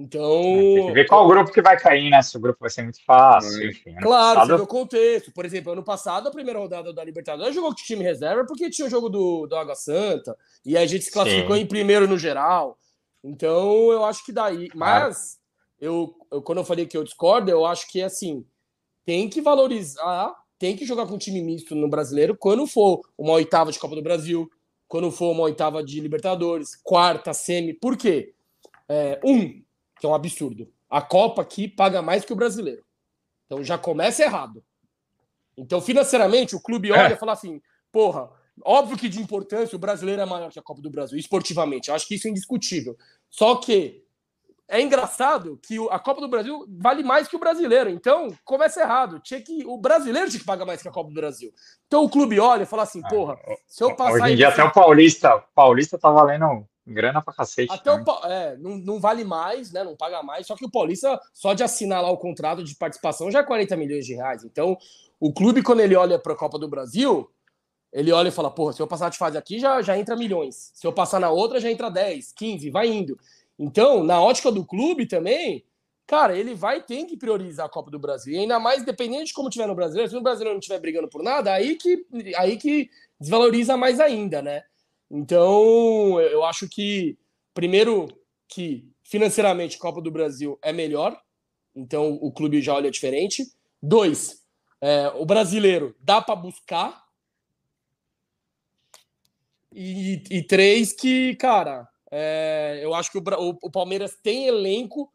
Então. Tem que ver qual grupo que vai cair, né? Se o grupo vai ser muito fácil, É. enfim. Claro, passado- você vê o contexto. Por exemplo, ano passado, a primeira rodada da Libertadores jogou com time reserva porque tinha o jogo do, do Água Santa. E aí a gente se classificou Sim. em primeiro no geral. Então, eu acho que daí. Claro. Mas, eu, eu- quando eu falei que eu discordo, eu acho que assim, tem que valorizar, tem que jogar com time misto no brasileiro quando for uma oitava de Copa do Brasil, quando for uma oitava de Libertadores, quarta, semi. Por quê? É, um, que é um absurdo. A Copa aqui paga mais que o brasileiro. Então já começa errado. Então, financeiramente, o clube olha É. e fala assim: porra, óbvio que de importância o brasileiro é maior que a Copa do Brasil, esportivamente. Eu acho que isso é indiscutível. Só que é engraçado que a Copa do Brasil vale mais que o brasileiro. Então, começa errado. Tinha que, o brasileiro tinha que pagar mais que a Copa do Brasil. Então o clube olha e fala assim: porra, se eu passar. Hoje em dia até o Paulista, o Paulista tá valendo grana pra cacete. Até o né? É, não, não vale mais, né? Não paga mais. Só que o Paulista, só de assinar lá o contrato de participação, já é 40 milhões de reais. Então, o clube, quando ele olha para a Copa do Brasil, Ele olha e fala: porra, se eu passar de fase aqui, já, já entra milhões. Se eu passar na outra, já entra 10, 15, vai indo. Então, na ótica do clube também, cara, ele vai ter que priorizar a Copa do Brasil. E ainda mais, dependendo de como tiver no Brasileiro, se o brasileiro não estiver brigando por nada, aí que, aí que desvaloriza mais ainda, né? Então, eu acho que, primeiro, que financeiramente Copa do Brasil é melhor, então o clube já olha diferente. Dois, é, o brasileiro dá para buscar. E, e, três, que, cara, é, eu acho que o, o, o Palmeiras tem elenco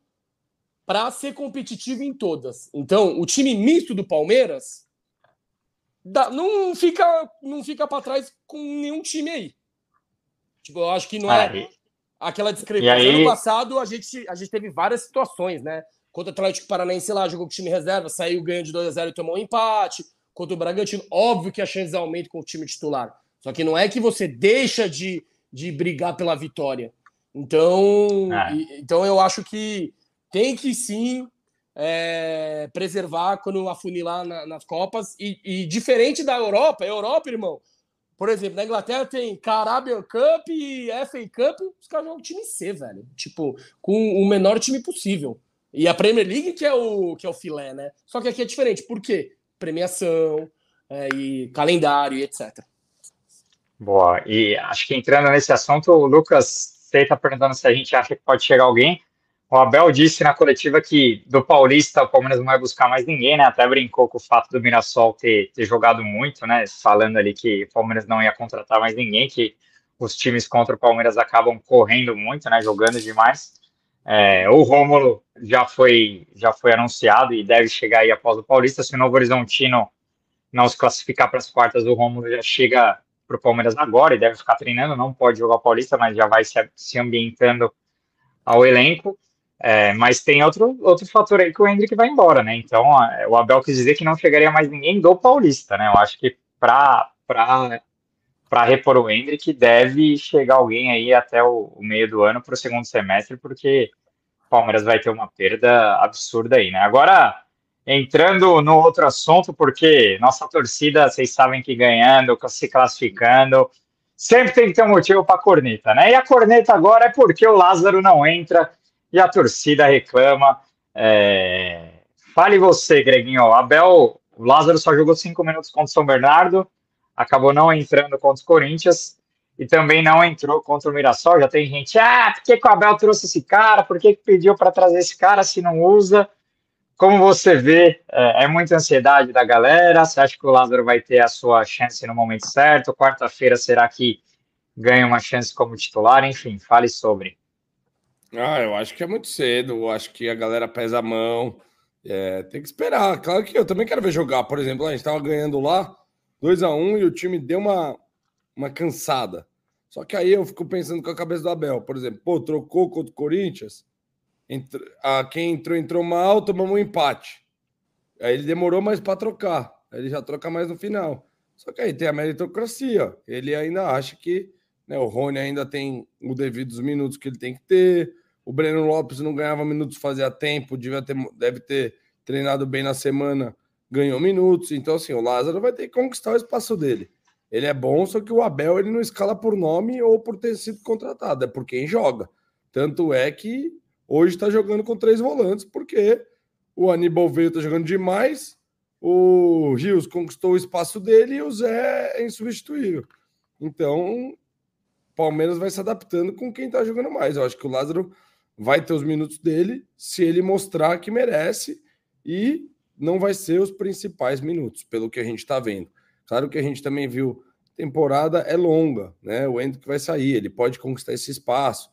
para ser competitivo em todas. Então, o time misto do Palmeiras dá, não fica, não fica para trás com nenhum time aí. Tipo, eu acho que não é aí, aquela discrepância. Aí... Ano passado, a gente, a gente teve várias situações, né? Contra o Atlético Paranaense lá, jogou com o time reserva, saiu ganhando de 2 a 0 e tomou um empate. Contra o Bragantino, óbvio que a chance aumenta com o time titular. Só que não é que você deixa de, de brigar pela vitória. Então, é. e, então eu acho que tem que sim é, preservar quando afunilar na, nas Copas. E, e, diferente da Europa, a Europa, irmão, por exemplo, na Inglaterra tem Carabao Cup e FA Cup, os caras jogam time C, velho. Tipo, com o menor time possível. E a Premier League que é o, que é o filé, né? Só que aqui é diferente. Por quê? Premiação é, e calendário e etc. Boa. E acho que entrando nesse assunto, o Lucas, você está perguntando se a gente acha que pode chegar alguém. O Abel disse na coletiva que do Paulista o Palmeiras não vai buscar mais ninguém, né? Até brincou com o fato do Mirassol ter, ter jogado muito, né? Falando ali que o Palmeiras não ia contratar mais ninguém, que os times contra o Palmeiras acabam correndo muito, né? Jogando demais. É, o Rômulo já foi, já foi anunciado e deve chegar aí após o Paulista. Se o Novo Horizontino não se classificar para as quartas, o Rômulo já chega para o Palmeiras agora e deve ficar treinando. Não pode jogar o Paulista, mas já vai se, se ambientando ao elenco. É, mas tem outro, outro fator aí que o Hendrick vai embora, né? Então o Abel quis dizer que não chegaria mais ninguém do Paulista, né? Eu acho que para repor o Hendrick deve chegar alguém aí até o, o meio do ano para o segundo semestre, porque o Palmeiras vai ter uma perda absurda aí, né? Agora, entrando no outro assunto, porque nossa torcida, vocês sabem que ganhando, se classificando, sempre tem que ter um motivo para corneta, né? E a corneta agora é porque o Lázaro não entra e a torcida reclama. É... Fale você, Greginho. Abel, o Lázaro só jogou cinco minutos contra o São Bernardo, acabou não entrando contra os Corinthians e também não entrou contra o Mirassol. Já tem gente, ah, por que, que o Abel trouxe esse cara? Por que, que pediu para trazer esse cara se não usa? Como você vê, é, é, muita ansiedade da galera. Você acha que o Lázaro vai ter a sua chance no momento certo? Quarta-feira, será que ganha uma chance como titular? Enfim, fale sobre. Ah, eu acho que é muito cedo. Eu acho que a galera pesa a mão. É, tem que esperar. Claro que eu também quero ver jogar. Por exemplo, a gente estava ganhando lá 2 a 1 e o time deu uma, uma cansada. Só que aí eu fico pensando com a cabeça do Abel. Por exemplo, pô, trocou contra o Corinthians. A, quem entrou, entrou mal, tomamos um empate. Aí ele demorou mais para trocar. Aí ele já troca mais no final. Só que aí tem a meritocracia. Ele ainda acha que né, o Rony ainda tem o devido minutos que ele tem que ter. O Breno Lopes não ganhava minutos fazia tempo, devia ter, deve ter treinado bem na semana, ganhou minutos. Então, assim, o Lázaro vai ter que conquistar o espaço dele. Ele é bom, só que o Abel ele não escala por nome ou por ter sido contratado, é por quem joga. Tanto é que hoje está jogando com três volantes, porque o Aníbal veio está jogando demais, o Rios conquistou o espaço dele e o Zé é insubstituível. Então, Palmeiras vai se adaptando com quem está jogando mais. Eu acho que o Lázaro vai ter os minutos dele se ele mostrar que merece e não vai ser os principais minutos, pelo que a gente está vendo. Claro que a gente também viu, temporada é longa, né? O Hendrick vai sair, ele pode conquistar esse espaço.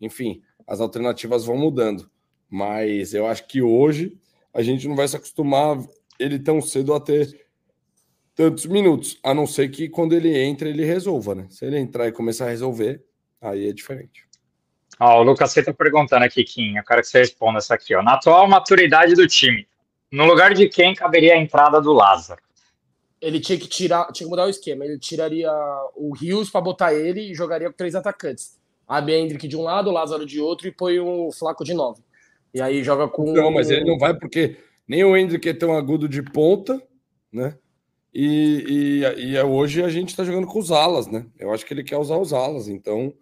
Enfim, as alternativas vão mudando. Mas eu acho que hoje a gente não vai se acostumar ele tão cedo a ter tantos minutos, a não ser que quando ele entra ele resolva, né? Se ele entrar e começar a resolver, aí é diferente. Ó, o Lucas você tá perguntando aqui, Kim, eu quero que você responda essa aqui, ó. Na atual maturidade do time, no lugar de quem caberia a entrada do Lázaro? Ele tinha que tirar, tinha que mudar o esquema. Ele tiraria o Rios para botar ele e jogaria com três atacantes. A Hendrick de um lado, o Lázaro de outro e põe o Flaco de nove. E aí joga com. Não, mas ele não vai porque nem o Hendrick é tão agudo de ponta, né? E, e, e hoje a gente está jogando com os alas, né? Eu acho que ele quer usar os alas, então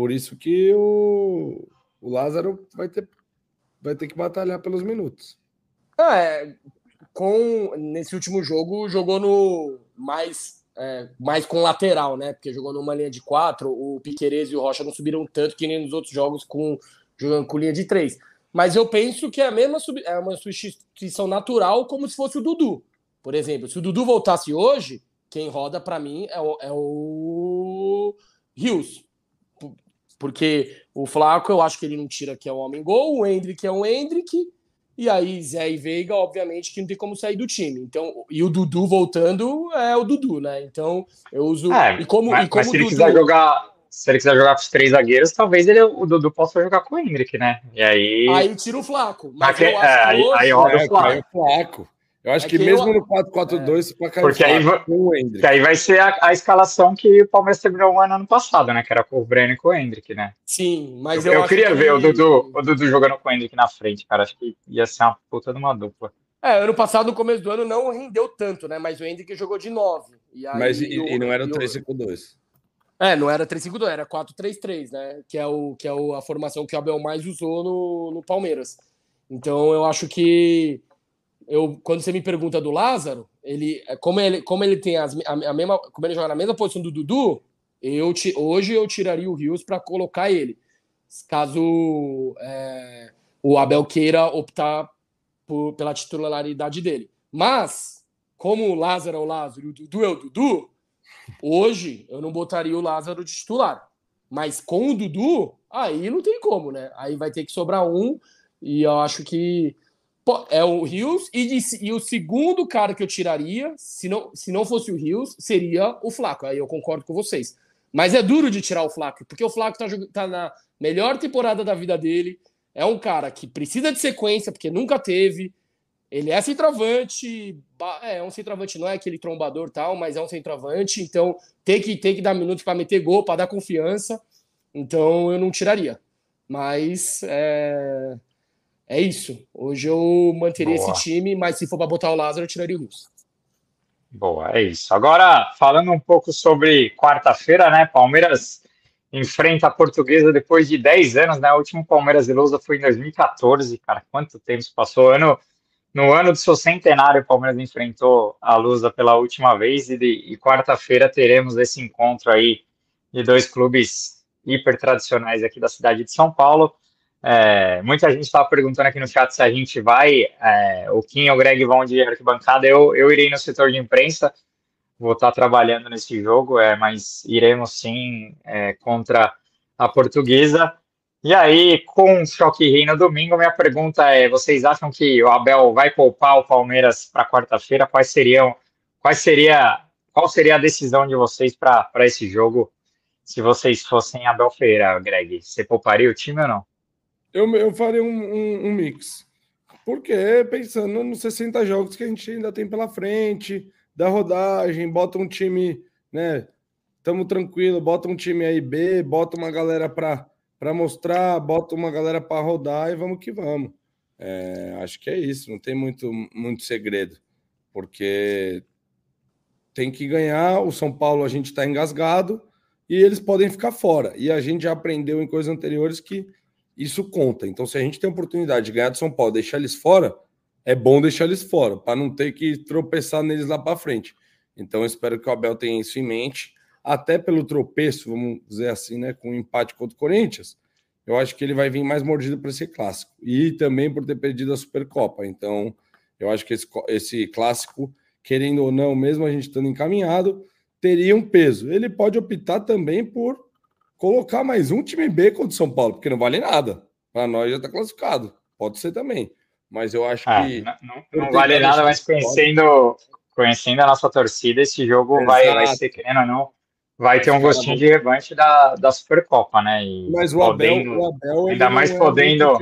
por isso que o, o Lázaro vai ter, vai ter que batalhar pelos minutos. É, com nesse último jogo jogou no mais é, mais com lateral, né? Porque jogou numa linha de quatro, o Piquerez e o Rocha não subiram tanto que nem nos outros jogos com jogando com linha de três. Mas eu penso que é a mesma é uma substituição natural como se fosse o Dudu. Por exemplo, se o Dudu voltasse hoje, quem roda para mim é o, é o Rios. Porque o Flaco, eu acho que ele não tira que é um homem gol, o Hendrick é um Hendrick, e aí Zé e Veiga, obviamente, que não tem como sair do time. Então, e o Dudu voltando é o Dudu, né? Então, eu uso. É, e como, mas, e como mas se ele Dudu... quiser jogar. Se ele quiser jogar com os três zagueiros, talvez ele, o Dudu possa jogar com o Hendrick, né? E aí. Aí tira o Flaco. Mas é, aí, hoje... aí roda o Flaco. É, o Flaco. Eu acho é que, que, mesmo eu... no 4-4-2, é. para cair Porque aí, que aí vai ser a, a, escalação que o Palmeiras terminou o ano, ano passado, né? Que era com o Breno e com o Hendrick, né? Sim, mas eu, eu, eu queria que... ver o Dudu, o Dudu jogando com o Hendrick na frente, cara. Acho que ia ser uma puta de uma dupla. É, ano passado, no começo do ano, não rendeu tanto, né? Mas o Hendrick jogou de 9. E aí, mas e, e não era o 3-5-2. É, não era 3-5-2, era 4-3-3, né? Que é, o, que é o, a formação que o Abel mais usou no, no Palmeiras. Então eu acho que eu, quando você me pergunta do Lázaro, ele, como ele, como ele tem as, a, a mesma, como ele joga na mesma posição do Dudu, eu hoje eu tiraria o Rios para colocar ele, caso é, o Abel queira optar por, pela titularidade dele. Mas, como o Lázaro é o Lázaro o Dudu é o Dudu, hoje eu não botaria o Lázaro de titular. Mas com o Dudu, aí não tem como, né? Aí vai ter que sobrar um, e eu acho que é o Rios, e, e, o segundo cara que eu tiraria, se não, se não fosse o Rios, seria o Flaco. Aí eu concordo com vocês. Mas é duro de tirar o Flaco, porque o Flaco tá, tá na melhor temporada da vida dele. É um cara que precisa de sequência, porque nunca teve. Ele é centroavante, é um centroavante, não é aquele trombador tal, mas é um centroavante, então tem que, tem que dar minutos para meter gol, para dar confiança. Então eu não tiraria. Mas é, é isso. Hoje eu manteria Boa. esse time, mas se for para botar o Lázaro, eu tiraria o Russo. Boa, é isso. Agora, falando um pouco sobre quarta-feira, né? Palmeiras enfrenta a Portuguesa depois de 10 anos, né? O último Palmeiras e Lousa foi em 2014, cara. Quanto tempo se passou? Ano, no ano do seu centenário, o Palmeiras enfrentou a Lusa pela última vez e, e quarta-feira teremos esse encontro aí de dois clubes hiper tradicionais aqui da cidade de São Paulo. É, muita gente estava perguntando aqui no chat se a gente vai, é, o Kim e o Greg vão de arquibancada. Eu, eu irei no setor de imprensa, vou estar trabalhando nesse jogo, é, mas iremos sim é, contra a portuguesa. E aí, com o Choque Rei no domingo, minha pergunta é: vocês acham que o Abel vai poupar o Palmeiras para quarta-feira? Quais seriam, quais seria, qual seria a decisão de vocês para esse jogo? Se vocês fossem Abel Feira, Greg, você pouparia o time ou não? Eu, eu faria um, um, um mix. Porque pensando nos 60 jogos que a gente ainda tem pela frente, da rodagem, bota um time, né? Tamo tranquilo, bota um time aí B, bota uma galera para para mostrar, bota uma galera para rodar e vamos que vamos. É, acho que é isso, não tem muito, muito segredo, porque tem que ganhar. O São Paulo a gente está engasgado e eles podem ficar fora. E a gente já aprendeu em coisas anteriores que isso conta. Então, se a gente tem a oportunidade de ganhar do São Paulo, deixar eles fora, é bom deixar eles fora, para não ter que tropeçar neles lá para frente. Então, espero que o Abel tenha isso em mente, até pelo tropeço, vamos dizer assim, né, com o empate contra o Corinthians. Eu acho que ele vai vir mais mordido para esse clássico e também por ter perdido a Supercopa. Então, eu acho que esse, esse clássico, querendo ou não, mesmo a gente estando encaminhado, teria um peso. Ele pode optar também por colocar mais um time B contra o São Paulo, porque não vale nada. Para nós já está classificado. Pode ser também. Mas eu acho ah, que. Não, não, não vale nada, mas conhecendo, conhecendo a nossa torcida, esse jogo vai, vai ser, querendo ou não, vai ter um gostinho de revanche da, da Supercopa, né? E mas o Abel, podendo, o Abel ainda mais é podendo.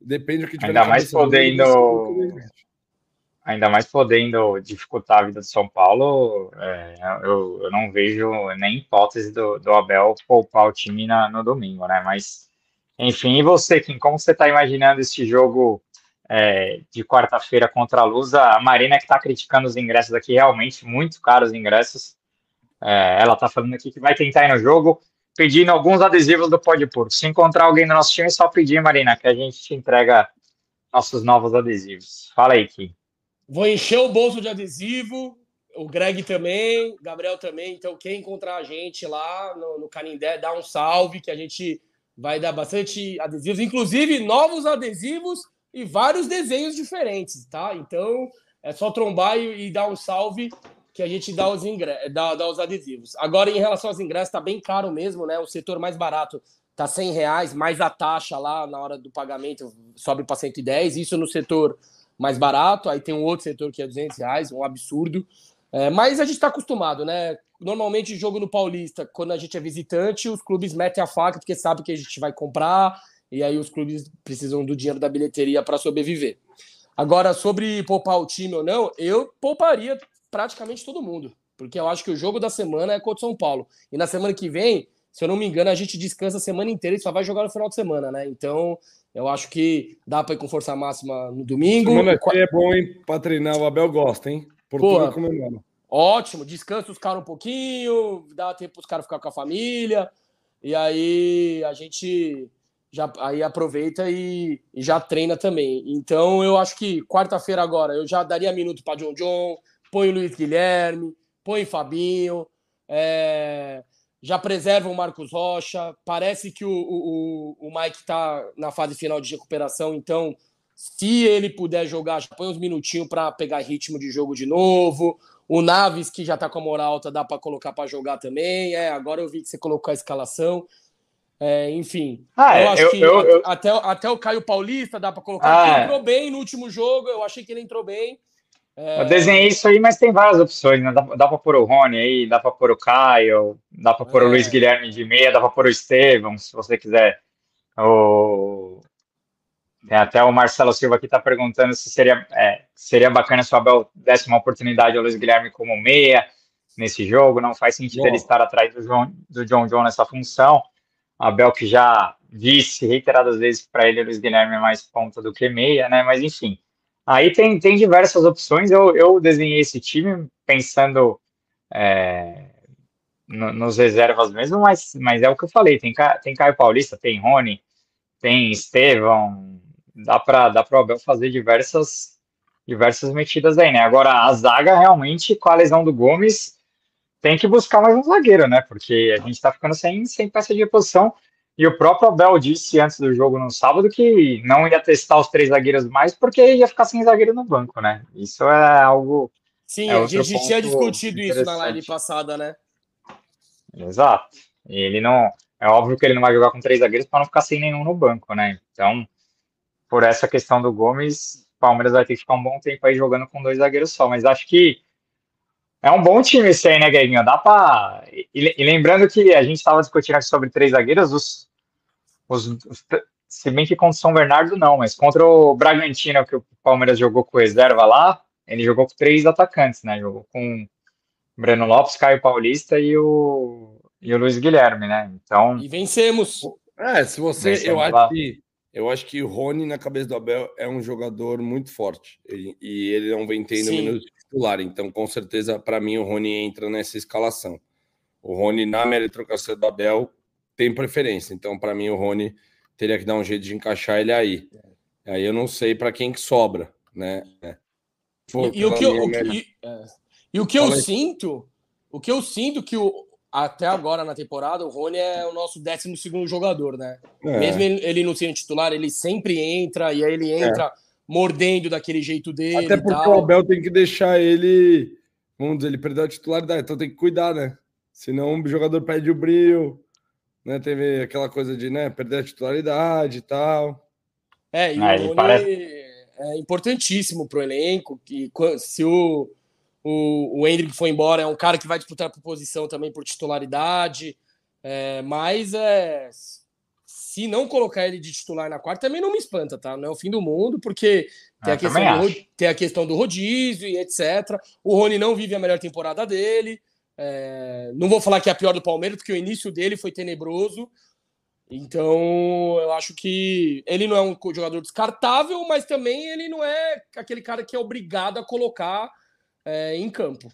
Depende do que tiver Ainda mais podendo. Ainda mais podendo dificultar a vida do São Paulo, é, eu, eu, não vejo nem hipótese do, do Abel poupar o time na, no domingo, né? Mas, enfim, e você, Kim, como você está imaginando esse jogo é, de quarta-feira contra a Lusa. A Marina que está criticando os ingressos aqui, realmente muito caros os ingressos. É, ela está falando aqui que vai tentar ir no jogo, pedindo alguns adesivos do Pode Porco. Se encontrar alguém do nosso time, é só pedir, Marina, que a gente te entrega nossos novos adesivos. Fala aí, Ki. Vou encher o bolso de adesivo, o Greg também, Gabriel também. Então, quem encontrar a gente lá no, no Canindé, dá um salve, que a gente vai dar bastante adesivos, inclusive novos adesivos e vários desenhos diferentes, tá? Então, é só trombar e, e dar um salve que a gente dá os, ingressos, dá, dá os adesivos. Agora, em relação aos ingressos, tá bem caro mesmo, né? O setor mais barato tá 100 reais, mais a taxa lá na hora do pagamento sobe para 110, isso no setor mais barato, aí tem um outro setor que é 200 reais, um absurdo. É, mas a gente está acostumado, né? Normalmente, jogo no Paulista, quando a gente é visitante, os clubes metem a faca porque sabem que a gente vai comprar, e aí os clubes precisam do dinheiro da bilheteria para sobreviver. Agora, sobre poupar o time ou não, eu pouparia praticamente todo mundo, porque eu acho que o jogo da semana é contra o São Paulo. E na semana que vem, se eu não me engano, a gente descansa a semana inteira e só vai jogar no final de semana, né? Então, eu acho que dá para ir com força máxima no domingo. Semana que é bom, hein? Para treinar, o Abel gosta, hein? Portugal comemorando. Ótimo, descansa os caras um pouquinho, dá tempo para os caras ficar com a família, e aí a gente já aí aproveita e, e, já treina também. Então eu acho que quarta-feira agora eu já daria minuto para John John, põe o Luiz Guilherme, põe Fabinho, é, já preserva o Marcos Rocha. Parece que o, o, o Mike está na fase final de recuperação, então se ele puder jogar, já põe uns minutinhos para pegar ritmo de jogo de novo. O Naves, que já está com a moral alta, dá para colocar para jogar também. É, agora eu vi que você colocou a escalação. É, enfim, ah, eu acho eu, que eu, eu... Até, até o Caio Paulista dá para colocar. Ah, ele entrou bem no último jogo, eu achei que ele entrou bem. É... Eu desenhei isso aí, mas tem várias opções, né? Dá, dá para pôr o Rony aí, dá para pôr o Caio, dá para pôr é... o Luiz Guilherme de meia, dá para pôr o Estevão, se você quiser. O... Tem até o Marcelo Silva aqui está perguntando se seria, é, seria bacana se o Abel desse uma oportunidade ao Luiz Guilherme como meia nesse jogo. Não faz sentido Bom. ele estar atrás do, João, do John John nessa função. Abel que já disse reiteradas vezes para ele, o Luiz Guilherme é mais ponta do que meia, né? Mas enfim, aí tem, tem diversas opções. Eu, eu desenhei esse time pensando é, no, nos reservas mesmo, mas, mas é o que eu falei: tem, tem Caio Paulista, tem Rony, tem Estevão, dá para dá o Abel fazer diversas diversas metidas aí, né? Agora a zaga realmente com a lesão do Gomes tem que buscar mais um zagueiro, né? Porque a gente está ficando sem, sem peça de reposição. E o próprio Abel disse antes do jogo no sábado que não ia testar os três zagueiros mais porque ia ficar sem zagueiro no banco, né? Isso é algo. Sim, é a gente tinha discutido isso na live passada, né? Exato. E ele não. É óbvio que ele não vai jogar com três zagueiros para não ficar sem nenhum no banco, né? Então, por essa questão do Gomes, o Palmeiras vai ter que ficar um bom tempo aí jogando com dois zagueiros só. Mas acho que é um bom time esse aí, né, Gueguinho? Dá pra. E, lembrando que a gente estava discutindo aqui sobre três zagueiros, os, os, os, se bem que contra o São Bernardo não, mas contra o Bragantino, que o Palmeiras jogou com reserva lá, ele jogou com três atacantes, né? Jogou com Breno Lopes, Caio Paulista e o, e o Luiz Guilherme, né? Então. E vencemos. É, se você. Eu acho que eu acho que o Rony, na cabeça do Abel, é um jogador muito forte. E, e ele não vem tendo Sim. minutos titular. Então, com certeza, para mim, o Rony entra nessa escalação. O Rony, na meritocracia do Abel, tem preferência. Então, para mim, o Rony teria que dar um jeito de encaixar ele aí. Aí eu não sei para quem que sobra, né? É. Pô, e, e, o que eu, o que, e, é. e, o que eu sinto, o que eu sinto que o, até agora na temporada, o Rony é o nosso 12 jogador, né? É. Mesmo ele, ele não sendo titular, ele sempre entra e aí ele é. entra é. mordendo daquele jeito dele. Até porque o Abel tem que deixar ele, vamos dizer, ele perdeu a titularidade, então tem que cuidar, né? Senão o jogador perde o brilho, né? Teve aquela coisa de né, perder a titularidade e tal. É, e ah, o Rony parece... é importantíssimo pro elenco, que se o o, o Hendrick foi embora, é um cara que vai disputar por posição também por titularidade. É, mas é, se não colocar ele de titular na quarta, também não me espanta, tá? Não é o fim do mundo, porque tem, a, questão do, tem a questão do rodízio e etc. O Rony não vive a melhor temporada dele. É, não vou falar que é a pior do Palmeiras, porque o início dele foi tenebroso. Então, eu acho que ele não é um jogador descartável, mas também ele não é aquele cara que é obrigado a colocar é, em campo.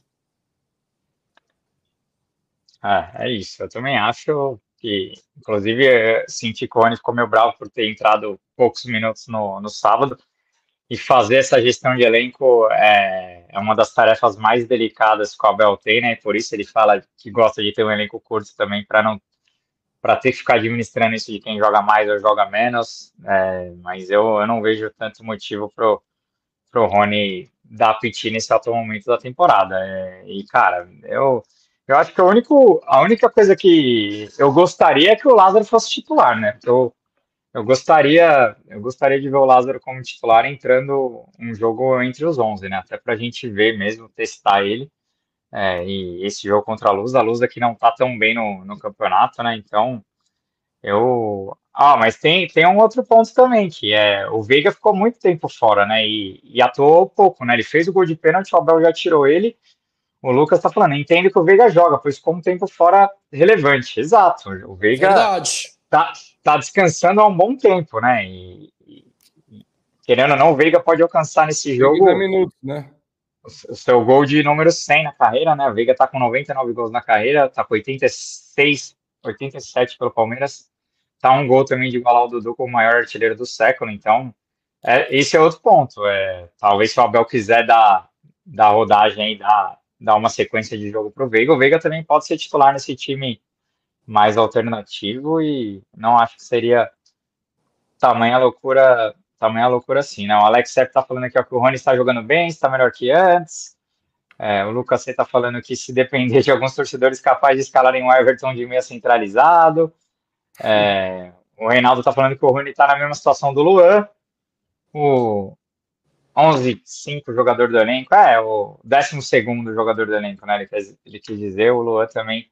É, é isso. Eu também acho que, inclusive, senti que o Rony ficou bravo por ter entrado poucos minutos no, no sábado. E fazer essa gestão de elenco é, é uma das tarefas mais delicadas que o Abel tem, né? Por isso ele fala que gosta de ter um elenco curto também, para não para ter que ficar administrando isso de quem joga mais ou joga menos. É, mas eu, eu não vejo tanto motivo pro, pro Rony dar piti nesse atual momento da temporada. É, e, cara, eu, eu acho que o único, a única coisa que eu gostaria é que o Lázaro fosse titular, né? Eu, eu gostaria, eu gostaria de ver o Lázaro como titular entrando um jogo entre os 11, né? Até para a gente ver mesmo, testar ele. É, e esse jogo contra a Luz, a Luz aqui não tá tão bem no, no campeonato, né? Então, eu. Ah, mas tem, tem um outro ponto também, que é o Veiga ficou muito tempo fora, né? E, e atuou pouco, né? Ele fez o gol de pênalti, o Abel já tirou ele. O Lucas tá falando, entende que o Veiga joga, pois como um tempo fora relevante. Exato. O Veiga Verdade. Tá, tá descansando há um bom tempo, né? E, e, querendo ou não, o Veiga pode alcançar nesse jogo. minutos, né? o seu gol de número 100 na carreira, né? A Veiga tá com 99 gols na carreira, tá com 86, 87 pelo Palmeiras. Tá um gol também de igualar o Dudu como o maior artilheiro do século. Então, é, esse é outro ponto. É, talvez se o Abel quiser dar, dar rodagem aí, dar, dar uma sequência de jogo pro Veiga, o Veiga também pode ser titular nesse time mais alternativo e não acho que seria tamanha loucura tamanha loucura assim, né? O Alex Sepp tá falando aqui ó, que o Rony está jogando bem, está melhor que antes. É, o Lucas C tá falando que se depender de alguns torcedores capazes de escalarem o Everton de meia centralizado. É, o Reinaldo tá falando que o Rony está na mesma situação do Luan. O 11, 5 jogador do elenco, é, o 12 jogador do elenco, né? Ele, quis, ele quis dizer. O Luan também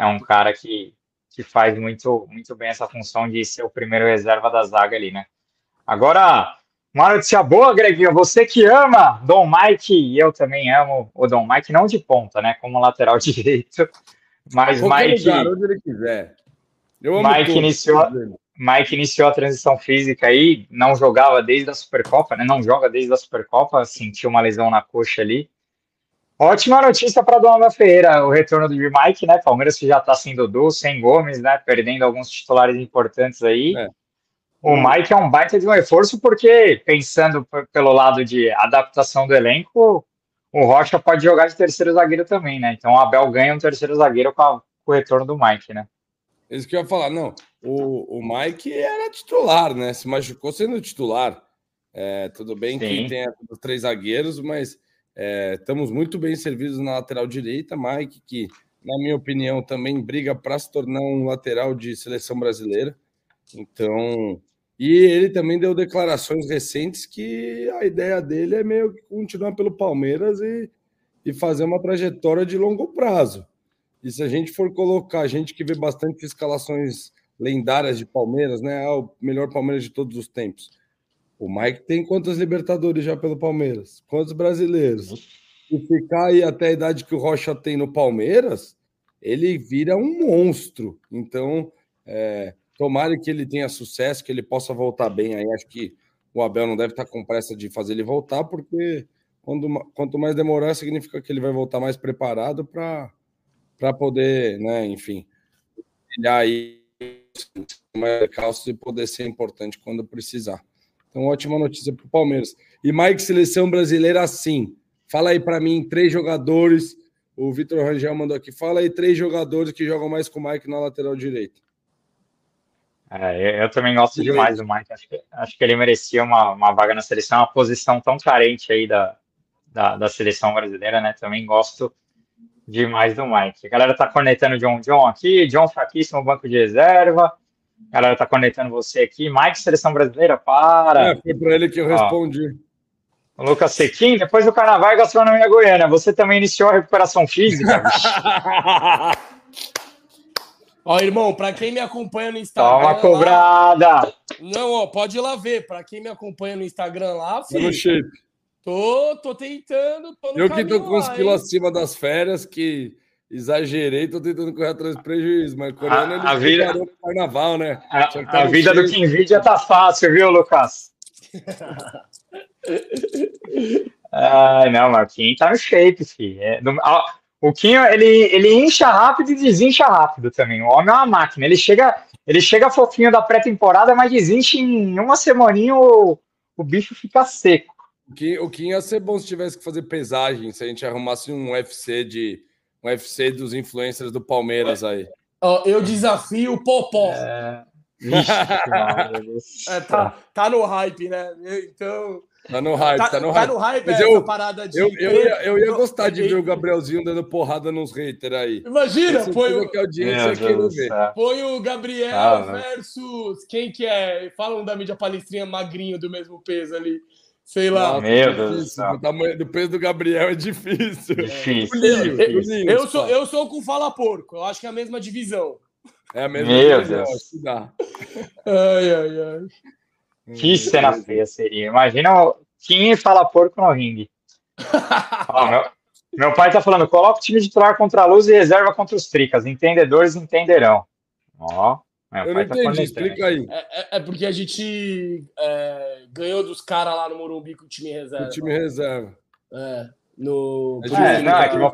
é um cara que, que faz muito, muito bem essa função de ser o primeiro reserva da zaga ali, né? Agora, uma notícia boa, Greginho. Você que ama Dom Mike, e eu também amo o Dom Mike, não de ponta, né? Como lateral (laughs) direito. Mas Mike. Lugar, onde ele quiser. Mike iniciou, Mike iniciou a transição física aí, não jogava desde a Supercopa, né? Não joga desde a Supercopa, sentiu uma lesão na coxa ali. Ótima notícia para Dona Ferreira, o retorno do Mike, né? Palmeiras que já está sem Dudu, sem Gomes, né? Perdendo alguns titulares importantes aí. É. O Mike é um baita de um reforço, porque pensando pelo lado de adaptação do elenco, o Rocha pode jogar de terceiro zagueiro também, né? Então o Abel ganha um terceiro zagueiro com, a, com o retorno do Mike, né? Isso que eu ia falar, não. O, o Mike era titular, né? Se machucou sendo titular. É, tudo bem Sim. que tem três zagueiros, mas é, estamos muito bem servidos na lateral direita. Mike, que, na minha opinião, também briga para se tornar um lateral de seleção brasileira. Então, e ele também deu declarações recentes que a ideia dele é meio que continuar pelo Palmeiras e, e fazer uma trajetória de longo prazo. E se a gente for colocar, a gente que vê bastante escalações lendárias de Palmeiras, né? Ah, o melhor Palmeiras de todos os tempos. O Mike tem quantos Libertadores já pelo Palmeiras? Quantos brasileiros? E ficar aí até a idade que o Rocha tem no Palmeiras, ele vira um monstro. Então, é, Tomara que ele tenha sucesso, que ele possa voltar bem. Aí acho que o Abel não deve estar com pressa de fazer ele voltar, porque quando, quanto mais demorar, significa que ele vai voltar mais preparado para poder, né, enfim, aí mais calço e poder ser importante quando precisar. Então, ótima notícia para o Palmeiras. E Mike, seleção brasileira, sim. Fala aí para mim, três jogadores. O Vitor Rangel mandou aqui. Fala aí, três jogadores que jogam mais com o Mike na lateral direita. É, eu também gosto demais do Mike. Acho que, acho que ele merecia uma, uma vaga na seleção, uma posição tão carente aí da, da, da, seleção brasileira, né? Também gosto demais do Mike. A galera tá conectando John John aqui, John fraquíssimo banco de reserva. A galera tá conectando você aqui. Mike, seleção brasileira, para. É, foi para ele que eu respondi. O Lucas Sequim, depois do carnaval e gastronomia goiana. Você também iniciou a recuperação física? (laughs) Ó, irmão, para quem me acompanha no Instagram. Toma cobrada! Lá... Não, ó, pode ir lá ver. Para quem me acompanha no Instagram lá, filho. no shape. Tô, tô tentando. Tô eu que tô com os quilos acima das férias, que Exagerei, tô tentando correr atrás do prejuízo, mas coreano ele a vida, no carnaval, né? A, a vida do Nvidia tá fácil, viu, Lucas? Ai, não, mas o Kim tá no shape, filho. É, do, o Kim, ele, ele incha rápido e desincha rápido também. O homem é uma máquina. Ele chega, ele chega fofinho da pré-temporada, mas desincha em uma semaninha o, o bicho fica seco. O Kim, o Kim ia ser bom se tivesse que fazer pesagem, se a gente arrumasse um UFC de um UFC dos influencers do Palmeiras aí. Oh, eu desafio o Popó. É... (laughs) Vixe, é, tá, tá no hype, né? Então. Tá no hype, tá, tá no tá hype. Tá no hype Mas eu, parada de. Eu, eu, ia, eu ia gostar de ver o Gabrielzinho dando porrada nos haters aí. Imagina, põe o. Que a audiência ver. Põe o Gabriel ah, versus. Quem que é? Falam da mídia palestrinha magrinho do mesmo peso ali. Sei lá. Meu Deus do céu. O tamanho do peso do Gabriel é difícil. Difícil. Eu, eu, eu, sou, eu sou com Fala Porco. Eu acho que é a mesma divisão. É a mesma Meu divisão. Deus. Acho que dá. Ai, ai, ai. Que cena feia seria. Imagina quem fala porco no ringue. (laughs) Ó, meu, meu, pai tá falando: coloca o time titular contra a luz e reserva contra os tricas. Entendedores entenderão. Ó. Eu não entendi, explica aí. É, é, é, porque a gente é, ganhou dos caras lá no Morumbi com o time reserva. O time reserva. É, no... É, não, é que meu,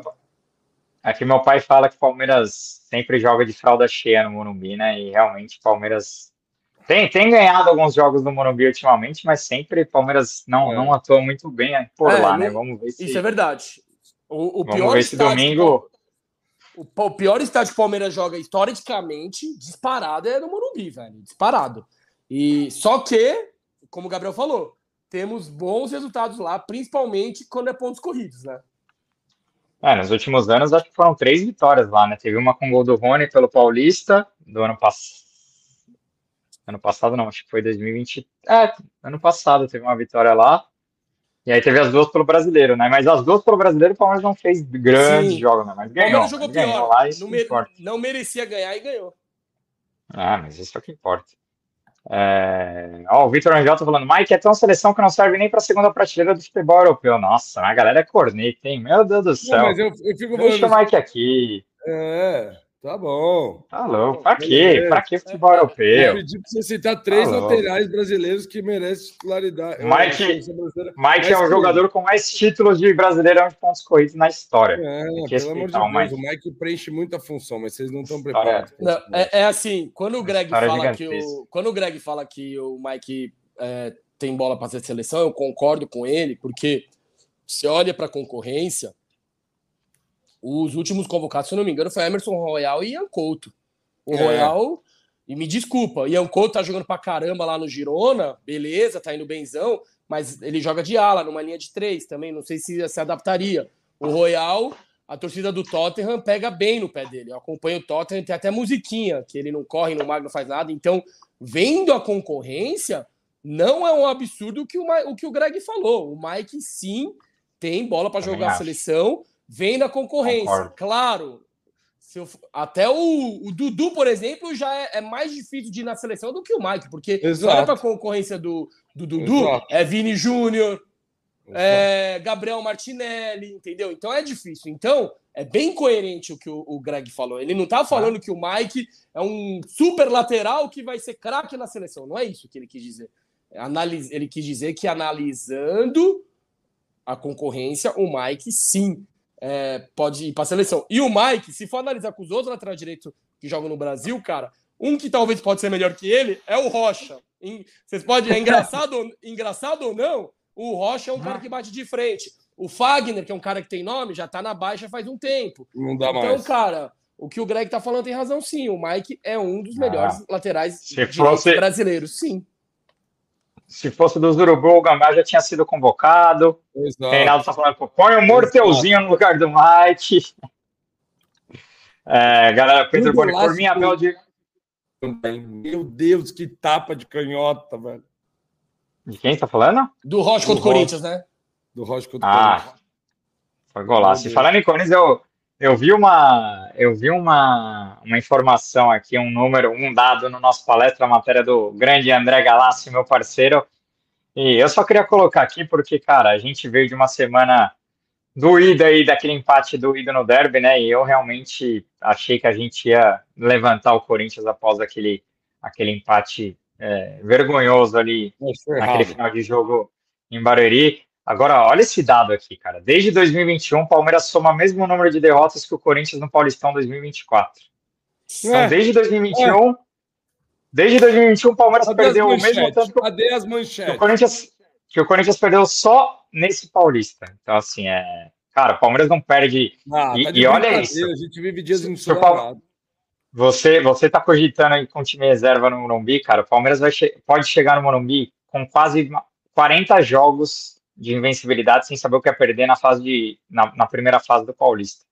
é que meu pai fala que o Palmeiras sempre joga de fralda cheia no Morumbi, né? E realmente o Palmeiras tem, tem ganhado alguns jogos no Morumbi ultimamente, mas sempre o Palmeiras não, é. não atua muito bem por é, lá, né? Vamos ver se. Isso é verdade. O, o Vamos pior ver se domingo. O, o pior estádio que o Palmeiras joga historicamente, disparado, é no Morumbi, velho. Disparado. E só que, como o Gabriel falou, temos bons resultados lá, principalmente quando é pontos corridos, né? É, nos últimos anos acho que foram três vitórias lá, né? Teve uma com gol do Rony pelo Paulista do ano passado Ano passado não, acho que foi 2020. É, ano passado teve uma vitória lá. E aí teve as duas pelo brasileiro, né? Mas as duas pelo brasileiro o Palmeiras não fez grandes Sim. jogos, né? Mas ganhou. O Palmeiras jogou pior. Lá, não, me... não, merecia ganhar e ganhou. Ah, mas isso é o que importa. É... Ó, o Vitor Angel tá falando, Mike, é tão seleção que não serve nem pra segunda prateleira do futebol europeu. Nossa, a galera é corneta, hein? Meu Deus do céu. Não, eu, eu Deixa o Mike aqui. É. Tá bom. Tá louco. Pra quê? Pra que futebol europeu? Eu pedi pra você citar três tá laterais brasileiros que merecem titularidade. Mike, Mike é um jogador com mais títulos de brasileirão de pontos corridos na história. É, pelo amor de Deus, o Mike preenche muita função, mas vocês não estão preparados. Não, é, é, assim, quando o Greg fala que o, quando o Greg fala que o Mike é, tem bola para ser seleção, eu concordo com ele, porque você olha para a concorrência, os últimos convocados, se eu não me engano, foi Emerson Royal e Ian Couto. O é. Royal, e me desculpa, Ian Couto tá jogando pra caramba lá no Girona, beleza, tá indo benzão, mas ele joga de ala, numa linha de três também, não sei se se adaptaria. O Royal, a torcida do Tottenham pega bem no pé dele. Eu acompanho o Tottenham, tem até musiquinha, que ele não corre, não magro, não faz nada. Então, vendo a concorrência, não é um absurdo o que o, o, que o Greg falou. O Mike, sim, tem bola para jogar a seleção, vem da concorrência. Concordo. Claro, eu, até o, o, Dudu, por exemplo, já é, é, mais difícil de ir na seleção do que o Mike, porque Exato. olha para a concorrência do, do Dudu, Exato. é Vini Júnior, é Gabriel Martinelli, entendeu? Então é difícil. Então, é bem coerente o que o, o Greg falou. Ele não tá falando ah. que o Mike é um super lateral que vai ser craque na seleção. Não é isso que ele quis dizer. Analis, ele quis dizer que analisando a concorrência, o Mike sim é, pode ir para a seleção. E o Mike, se for analisar com os outros laterais direitos que jogam no Brasil, cara, um que talvez pode ser melhor que ele é o Rocha. Vocês podem, é engraçado, (laughs) engraçado ou não, o Rocha é um cara que bate de frente. O Fagner, que é um cara que tem nome, já tá na baixa faz um tempo. Não dá então, mais. Então, cara, o que o Greg tá falando tem razão, sim. O Mike é um dos melhores ah, laterais brasileiros, sim se fosse do Urubu, o Gambá já tinha sido convocado. Exato. Reinaldo tá falando, põe o Morteuzinho no lugar do Mike. É, galera, Pedro Boni, por minha Abel de. Meu Deus, que tapa de canhota, velho. De quem tá falando? Do Rocha contra o Corinthians, né? Do Rocha contra o ah, Corinthians. Foi golaço. E falando em Corinthians, eu, eu vi uma, eu vi uma, uma informação aqui, um número, um dado no nosso palestra, a matéria do grande André Galassi, meu parceiro. E eu só queria colocar aqui porque, cara, a gente veio de uma semana doído aí daquele empate doído no derby, né? E eu realmente achei que a gente ia levantar o Corinthians após aquele, aquele empate é, vergonhoso ali naquele final de jogo em Barueri. Agora, olha esse dado aqui, cara. Desde 2021, o Palmeiras soma o mesmo número de derrotas que o Corinthians no Paulistão 2024. Então, é. desde 2021, é. desde 2021, o Palmeiras Cadê perdeu o mesmo tanto que, Cadê as manchetes? Que o, Corinthians, que o Corinthians perdeu só nesse Paulista. Então, assim, é. Cara, o Palmeiras não perde. Ah, e, tá e olha isso. A gente vive dias em Você, você tá cogitando aí com time reserva no Morumbi, cara. O Palmeiras vai che pode chegar no Morumbi com quase 40 jogos de invencibilidade sem saber o que é perder na fase de na, na primeira fase do Paulista.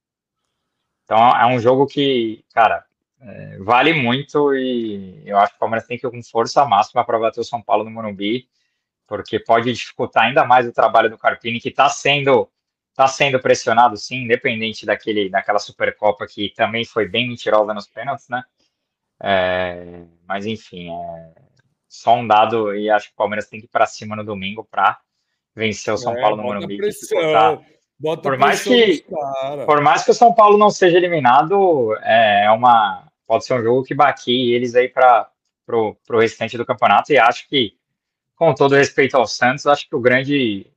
Então é um jogo que, cara, é, vale muito e eu acho que o Palmeiras tem que ir com força máxima para bater o São Paulo no Morumbi, porque pode dificultar ainda mais o trabalho do Carpini, que está sendo tá sendo pressionado, sim, independente daquele daquela Supercopa que também foi bem mentirosa nos pênaltis, né? É, mas enfim, é só um dado e acho que o Palmeiras tem que ir para cima no domingo para vencer o São é, Paulo no Morumbi. por mais que por mais que o São Paulo não seja eliminado, é, é uma pode ser um jogo que baque eles aí para pro, pro restante do campeonato e acho que com todo respeito ao Santos, acho que o grande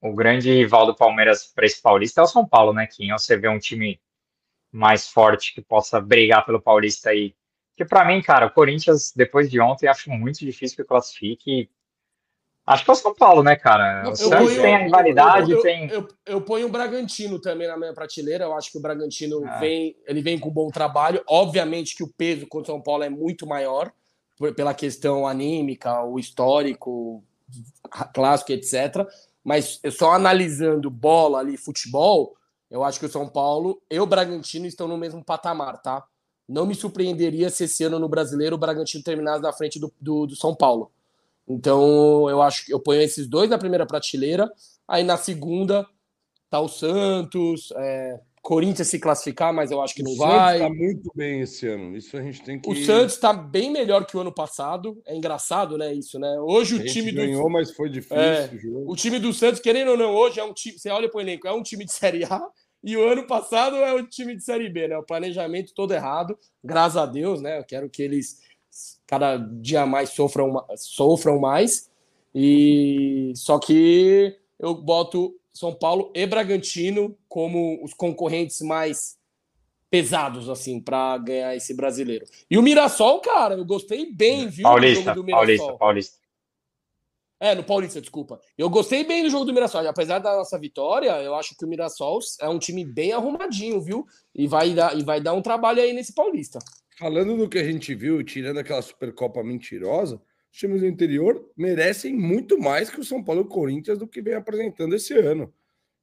o grande rival do Palmeiras para esse paulista é o São Paulo, né? Que você vê um time mais forte que possa brigar pelo Paulista aí. Que para mim, cara, o Corinthians depois de ontem acho muito difícil que classifique Acho que é o São Paulo, né, cara? O Santos tem a rivalidade, eu, eu, tem. Eu, eu, ponho o Bragantino também na minha prateleira. Eu acho que o Bragantino é. vem, ele vem com bom trabalho. Obviamente que o peso contra o São Paulo é muito maior pela questão anímica, o histórico, clássico, etc. Mas só analisando bola ali, futebol, eu acho que o São Paulo e o Bragantino estão no mesmo patamar, tá? Não me surpreenderia se esse ano no Brasileiro o Bragantino terminasse na frente do, do, do São Paulo. Então, eu acho que eu ponho esses dois na primeira prateleira. Aí na segunda tá o Santos, é, Corinthians se classificar, mas eu acho que o não Santos vai. Tá muito bem esse ano. Isso a gente tem que. O Santos está bem melhor que o ano passado. É engraçado, né? Isso, né? Hoje o time ganhou, do. mas foi difícil. É, o, o time do Santos, querendo ou não, hoje é um time. Você olha para o elenco, é um time de Série A. E o ano passado é o time de Série B, né? O planejamento todo errado. Graças a Deus, né? Eu quero que eles cada dia mais sofram, sofram mais. E só que eu boto São Paulo e Bragantino como os concorrentes mais pesados assim para ganhar esse brasileiro. E o Mirassol, cara, eu gostei bem, viu, Paulista, do jogo do Mirassol. Paulista, Paulista. É, no Paulista, desculpa. Eu gostei bem do jogo do Mirassol. Apesar da nossa vitória, eu acho que o Mirassol é um time bem arrumadinho, viu? E vai dar, e vai dar um trabalho aí nesse Paulista. Falando do que a gente viu, tirando aquela Supercopa mentirosa, os times do interior merecem muito mais que o São Paulo e o Corinthians do que vem apresentando esse ano.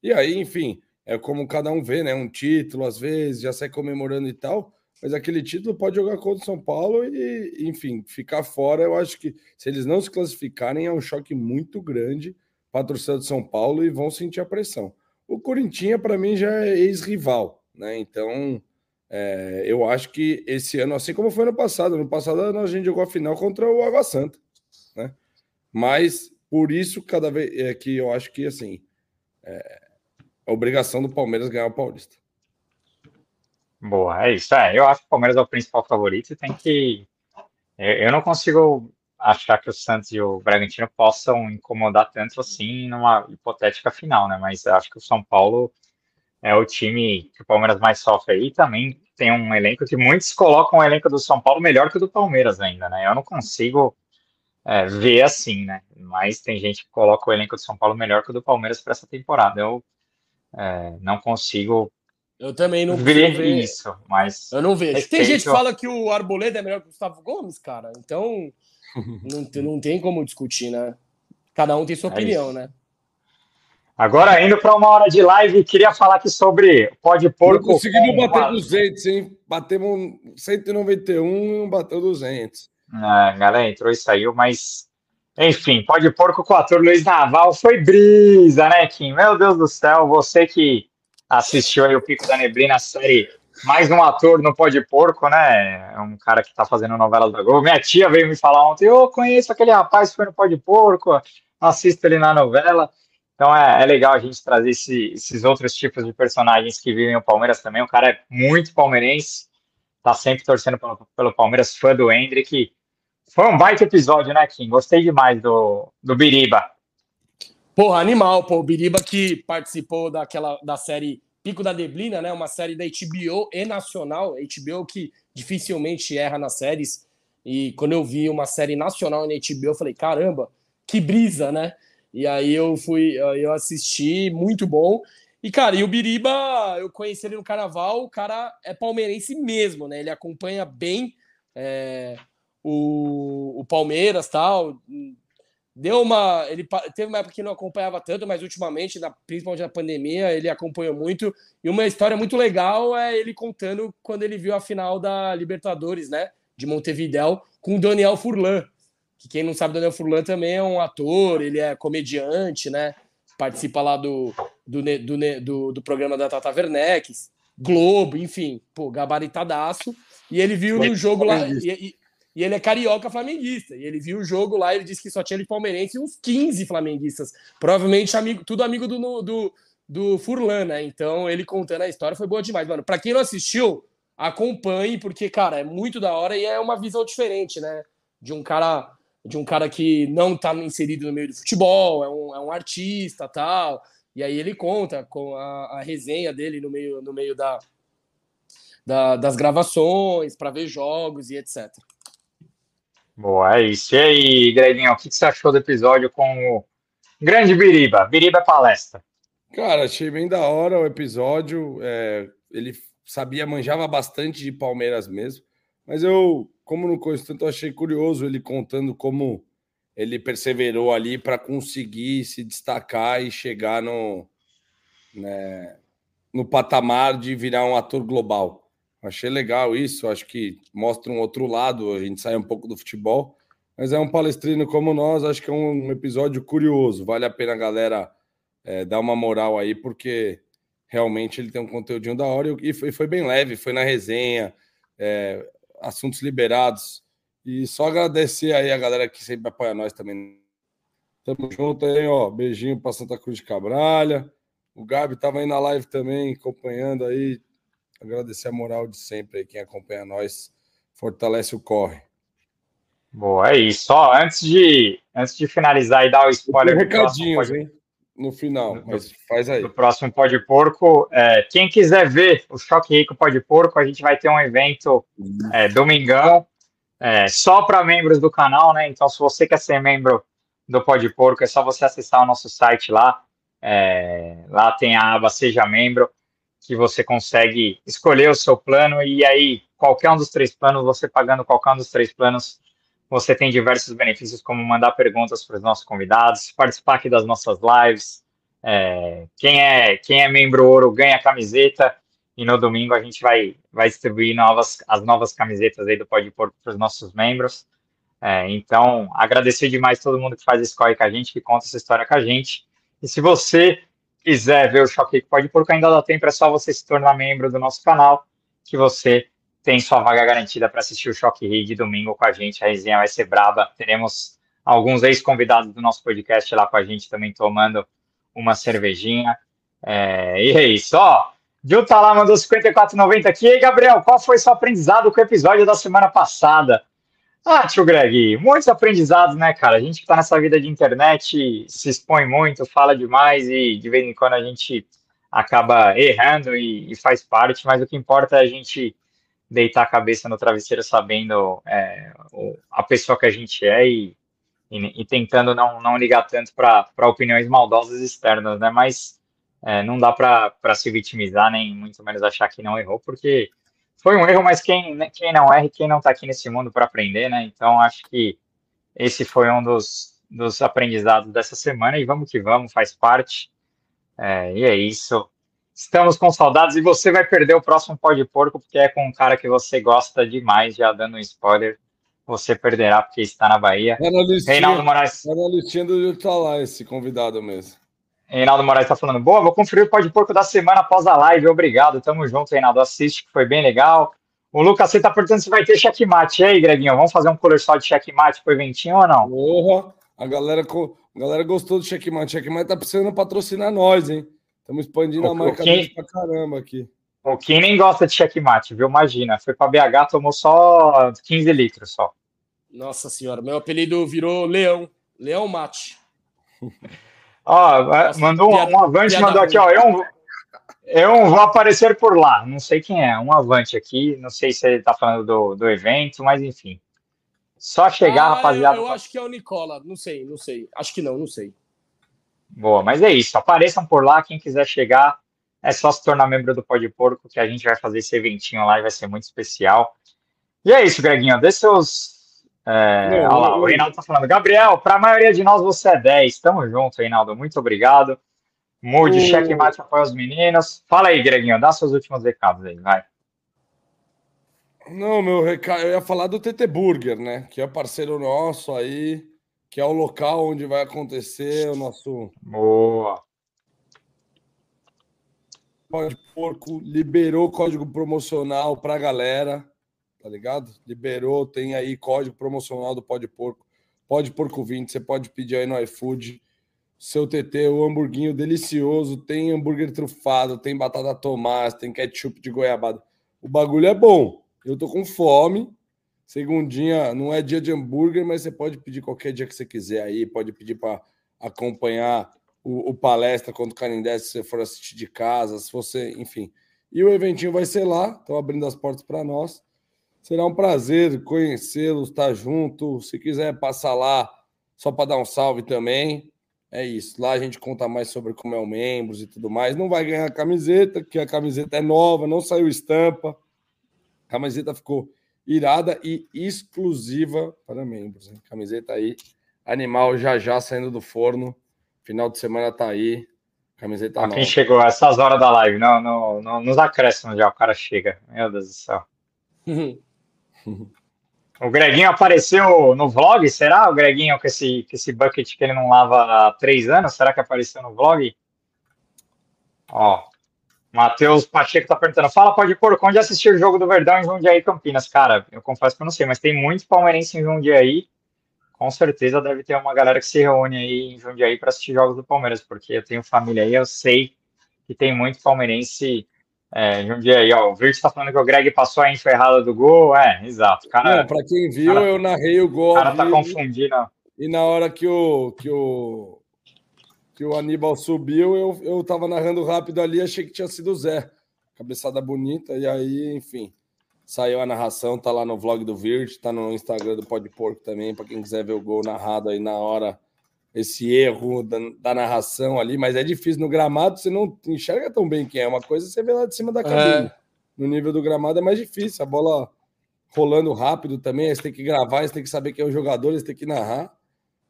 E aí, enfim, é como cada um vê, né? Um título, às vezes, já sai comemorando e tal, mas aquele título pode jogar contra o São Paulo e, enfim, ficar fora. Eu acho que se eles não se classificarem, é um choque muito grande para a torcida de São Paulo e vão sentir a pressão. O Corinthians, para mim, já é ex-rival, né? Então é, eu acho que esse ano, assim como foi no passado, no passado a gente jogou a final contra o Água Santa, né? Mas por isso, cada vez é que eu acho que assim é a obrigação do Palmeiras ganhar o Paulista. Boa, é isso. É, eu acho que o Palmeiras é o principal favorito e tem que. Eu não consigo achar que o Santos e o Bragantino possam incomodar tanto assim numa hipotética final, né? Mas acho que o São Paulo é o time que o Palmeiras mais sofre aí. Também tem um elenco que muitos colocam o elenco do São Paulo melhor que o do Palmeiras ainda, né? Eu não consigo é, ver assim, né? Mas tem gente que coloca o elenco do São Paulo melhor que o do Palmeiras para essa temporada. Eu é, não consigo. Eu também não ver, ver isso, mas. Eu não vejo. Respeito... Tem gente que fala que o Arboleda é melhor que o Gustavo Gomes, cara. Então (laughs) não, não tem como discutir, né? Cada um tem sua é opinião, isso. né? Agora, indo para uma hora de live, queria falar aqui sobre pode porco. Não conseguimos bater uma... 200, hein? Batemos 191 e não bateu 200. É, galera, entrou e saiu, mas enfim, pode porco com o ator Luiz Naval foi brisa, né, Kim? Meu Deus do céu, você que assistiu aí o Pico da Neblina, a série mais um ator no Pode Porco, né? É um cara que tá fazendo novelas da Globo. Minha tia veio me falar ontem, eu conheço aquele rapaz que foi no Pode Porco, assisto ele na novela. Então é, é legal a gente trazer esse, esses outros tipos de personagens que vivem o Palmeiras também. O cara é muito palmeirense, tá sempre torcendo pelo, pelo Palmeiras, fã do Hendrick. Foi um baita episódio, né, Kim? Gostei demais do, do Biriba. Porra, animal, pô. O Biriba que participou daquela da série Pico da Deblina, né? Uma série da HBO e nacional. HBO que dificilmente erra nas séries. E quando eu vi uma série nacional na HBO, eu falei, caramba, que brisa, né? E aí eu fui, eu assisti, muito bom. E, cara, e o Biriba, eu conheci ele no carnaval, o cara é palmeirense mesmo, né? Ele acompanha bem é, o, o Palmeiras tal. Deu uma. Ele teve uma época que não acompanhava tanto, mas ultimamente, na, principalmente na pandemia, ele acompanhou muito. E uma história muito legal é ele contando quando ele viu a final da Libertadores, né? De Montevidéu, com o Daniel Furlan, que quem não sabe, Daniel Furlan também é um ator, ele é comediante, né? Participa lá do, do, do, do, do programa da Tata Werneck, Globo, enfim, pô, gabaritadaço. E ele viu no jogo lá. E, e, ele é carioca flamenguista. E ele viu o jogo lá, ele disse que só tinha ele palmeirense e uns 15 flamenguistas. Provavelmente amigo, tudo amigo do, do, do Furlan, né? Então ele contando a história foi boa demais, mano. Pra quem não assistiu, acompanhe, porque, cara, é muito da hora e é uma visão diferente, né? De um cara de um cara que não está inserido no meio do futebol, é um, é um artista tal. E aí ele conta com a, a resenha dele no meio, no meio da, da das gravações, para ver jogos e etc. Boa, é isso. E aí, Greginho, o que você achou do episódio com o grande Biriba? Biriba Palestra. Cara, achei bem da hora o episódio. É, ele sabia, manjava bastante de Palmeiras mesmo. Mas eu como não conheço tanto, achei curioso ele contando como ele perseverou ali para conseguir se destacar e chegar no, né, no patamar de virar um ator global. Achei legal isso, acho que mostra um outro lado, a gente sai um pouco do futebol, mas é um palestrino como nós, acho que é um episódio curioso, vale a pena a galera é, dar uma moral aí, porque realmente ele tem um conteúdinho da hora e foi, foi bem leve, foi na resenha, é, assuntos liberados. E só agradecer aí a galera que sempre apoia nós também. Tamo junto aí, ó. Beijinho para Santa Cruz de Cabralha. O Gabi tava aí na live também, acompanhando aí. Agradecer a moral de sempre aí, quem acompanha nós. Fortalece o corre. Boa, é isso. Só antes de, antes de finalizar e dar o spoiler. Recadinhos, hein? No final, mas faz aí. No próximo Pode Porco, é, quem quiser ver o Choque Rico Pode Porco, a gente vai ter um evento é, domingão, é, só para membros do canal, né? Então, se você quer ser membro do Pode Porco, é só você acessar o nosso site lá. É, lá tem a aba Seja Membro, que você consegue escolher o seu plano e aí qualquer um dos três planos, você pagando qualquer um dos três planos, você tem diversos benefícios, como mandar perguntas para os nossos convidados, participar aqui das nossas lives. É, quem, é, quem é membro ouro ganha camiseta. E no domingo a gente vai, vai distribuir novas, as novas camisetas aí do Pode Pôr para os nossos membros. É, então, agradecer demais todo mundo que faz esse corre com a gente, que conta essa história com a gente. E se você quiser ver o Choque Pode Porco, ainda dá tempo, é só você se tornar membro do nosso canal, que você tem sua vaga garantida para assistir o Choque Rig domingo com a gente. A resenha vai ser braba. Teremos alguns ex-convidados do nosso podcast lá com a gente também tomando uma cervejinha. É, e é isso, ó. Gil tá lá, mandou 54,90 aqui. E aí, Gabriel, qual foi seu aprendizado com o episódio da semana passada? Ah, tio Greg, muitos aprendizados, né, cara? A gente que tá nessa vida de internet se expõe muito, fala demais e de vez em quando a gente acaba errando e, e faz parte, mas o que importa é a gente deitar a cabeça no travesseiro sabendo é, a pessoa que a gente é e, e, e tentando não, não ligar tanto para opiniões maldosas externas, né? Mas é, não dá para se vitimizar, nem muito menos achar que não errou, porque foi um erro, mas quem, né, quem não erra, quem não está aqui nesse mundo para aprender, né? Então acho que esse foi um dos, dos aprendizados dessa semana e vamos que vamos, faz parte. É, e é isso. Estamos com saudades e você vai perder o próximo pó de porco, porque é com um cara que você gosta demais, já dando um spoiler. Você perderá porque está na Bahia. Na listinha, Reinaldo Moraes. Listinha do tá lá esse convidado mesmo. Reinaldo Moraes está falando, boa, vou conferir o pó de porco da semana após a live. Obrigado, tamo junto, Reinaldo. Assiste, que foi bem legal. O Lucas, você tá perguntando se vai ter checkmate. E aí, Greginho, vamos fazer um color só de checkmate pro eventinho ou não? Porra, a galera. A galera gostou do Checkmate. Checkmate tá precisando patrocinar nós, hein? Estamos expandindo o, a marca dele pra caramba aqui. O Kim nem gosta de checkmate, viu? Imagina. Foi pra BH, tomou só 15 litros só. Nossa senhora, meu apelido virou Leão. Leão Mate. (laughs) Ó, Nossa, mandou um, um avante, mandou aqui, ó. Eu, eu vou aparecer por lá. Não sei quem é, um avante aqui. Não sei se ele tá falando do, do evento, mas enfim. Só chegar, ah, rapaziada. Eu, eu acho que é o Nicola. Não sei, não sei. Acho que não, não sei. Boa, mas é isso. Apareçam por lá. Quem quiser chegar, é só se tornar membro do Pode Porco, que a gente vai fazer esse eventinho lá e vai ser muito especial. E é isso, Greginho. Dê seus. É, olha lá, o Reinaldo tá falando. Gabriel, para a maioria de nós você é 10. Tamo junto, Reinaldo. Muito obrigado. Mude, o... checkmate, apoia os meninos. Fala aí, Greginho. Dá seus últimos recados aí, vai. Não, meu recado, eu ia falar do TT Burger, né? Que é parceiro nosso aí, que é o local onde vai acontecer o nosso. Boa. Pode Porco liberou código promocional pra galera, tá ligado? Liberou, tem aí código promocional do Pode Porco. Pode Porco 20, você pode pedir aí no iFood. Seu TT, o hamburguinho delicioso, tem hambúrguer trufado, tem batata tomate, tem ketchup de goiabada. O bagulho é bom. Eu tô com fome. Segundinha, não é dia de hambúrguer, mas você pode pedir qualquer dia que você quiser aí, pode pedir para acompanhar o, o, palestra quando o Canindé, se você for assistir de casa, se você, enfim. E o eventinho vai ser lá, estão abrindo as portas para nós. Será um prazer conhecê-los, estar tá junto. Se quiser passar lá só para dar um salve também, é isso. Lá a gente conta mais sobre como é o membros e tudo mais. Não vai ganhar camiseta, que a camiseta é nova, não saiu estampa. A camiseta ficou irada e exclusiva para membros. Hein? Camiseta aí, animal já já saindo do forno. Final de semana tá aí. Camiseta Ó, Quem chegou a essas horas da live? Não, não, não, nos acréscimos já o cara chega. Meu Deus do céu. (laughs) o Greguinho apareceu no vlog? Será o Greguinho com esse, com esse bucket que ele não lava há três anos? Será que apareceu no vlog? Ó, Matheus Pacheco tá perguntando: fala, pode pôr, onde assistir o jogo do Verdão em Jundiaí Campinas? Cara, eu confesso que eu não sei, mas tem muito palmeirense em Jundiaí com certeza deve ter uma galera que se reúne aí em Jundiaí para assistir jogos do Palmeiras, porque eu tenho família aí, eu sei que tem muito palmeirense é, em Jundiaí. Ó, o Virt está falando que o Greg passou a info errada do gol. É, exato. Cara, para quem viu, cara, eu narrei o gol. O cara tá confundindo. E na hora que o, que o, que o Aníbal subiu, eu, eu tava narrando rápido ali, achei que tinha sido o Zé. Cabeçada bonita, e aí, enfim. Saiu a narração, tá lá no vlog do Virt, tá no Instagram do Pode Porco também, para quem quiser ver o gol narrado aí na hora, esse erro da, da, narração ali, mas é difícil no gramado, você não enxerga tão bem quem é. Uma coisa você vê lá de cima da cabine. É. No nível do gramado é mais difícil, a bola rolando rápido também, aí você tem que gravar, você tem que saber quem é o jogador, você tem que narrar.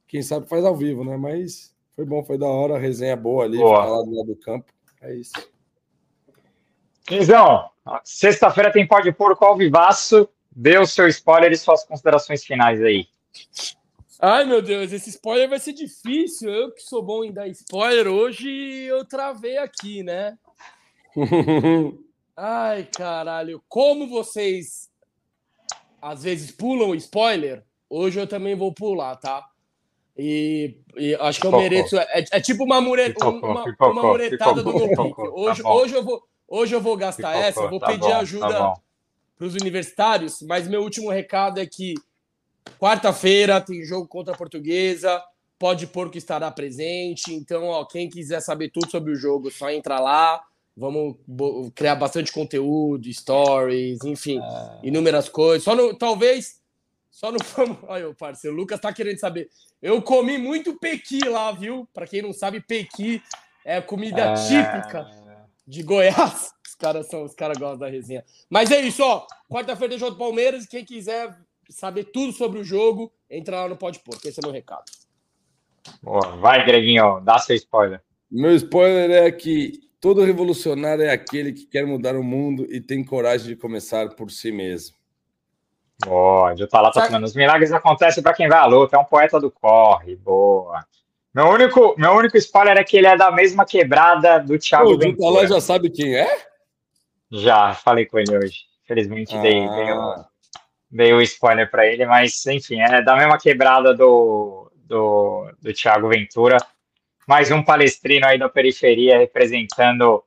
Quem sabe faz ao vivo, né? Mas foi bom, foi da hora, resenha boa ali, boa. lá do lado do campo. É isso. Quinzão, sexta-feira tem Pode Porco ao vivaço. Dê o seu spoiler e suas considerações finais aí. Ai, meu Deus, esse spoiler vai ser difícil. Eu que sou bom em dar spoiler, hoje eu travei aqui, né? (laughs) Ai, caralho. Como vocês às vezes pulam spoiler, hoje eu também vou pular, tá? E, e acho que eu mereço. É, é tipo uma, mure, uma, uma muretada do meu pique. Hoje, tá hoje eu vou. Hoje eu vou gastar essa, eu vou tá pedir bom, tá ajuda tá para os universitários, mas meu último recado é que quarta-feira tem jogo contra a Portuguesa, pode que estará presente. Então, ó, quem quiser saber tudo sobre o jogo, só entra lá. Vamos criar bastante conteúdo, stories, enfim, é... inúmeras coisas. Só no, talvez, só no. (laughs) Olha, o parceiro, o Lucas tá querendo saber. Eu comi muito pequi lá, viu? Para quem não sabe, pequi é comida é... típica de Goiás. (laughs) Os caras são, os caras gostam da resenha. Mas é isso, ó. Quarta-feira tem jogo do Palmeiras. Quem quiser saber tudo sobre o jogo, entra lá no Pode Porco. Esse é meu recado. Boa. Vai, Greginho, dá seu spoiler. Meu spoiler é que todo revolucionário é aquele que quer mudar o mundo e tem coragem de começar por si mesmo. Já tá lá tá Os milagres acontecem para quem vai à luta. É um poeta do corre. Boa. Meu único, meu único spoiler é que ele é da mesma quebrada do Thiago Pô, Ventura. O lá já sabe quem é? Já, falei com ele hoje. Felizmente ah. dei, dei, o, dei o spoiler para ele, mas enfim, é da mesma quebrada do, do do, do Thiago Ventura. Mais um palestrino aí da periferia representando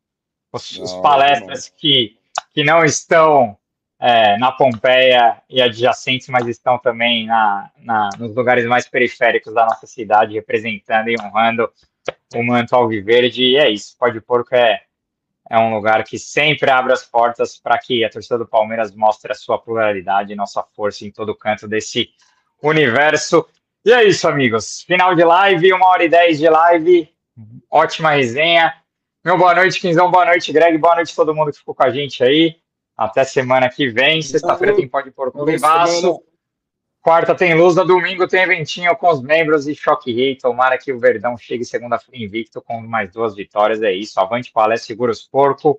os, os palestras que, que não estão é, na Pompeia e adjacentes, mas estão também na, na, nos lugares mais periféricos da nossa cidade, representando e honrando o manto alviverde. E é isso, Pode Porco é, é um lugar que sempre abre as portas para que a torcida do Palmeiras mostre a sua pluralidade e nossa força em todo canto desse universo. E é isso, amigos. Final de live, uma hora e dez de live. Ótima resenha. Meu boa noite, Quinzão. Boa noite, Greg. Boa noite a todo mundo que ficou com a gente aí. Até semana que vem. Sexta-feira tem Pode Pôr com o Quarta tem Lusa, domingo tem eventinho com os membros e Choque Rei. Tomara que o Verdão chegue segunda-feira invicto com mais duas vitórias. É isso. Avante palestra, segura os porco.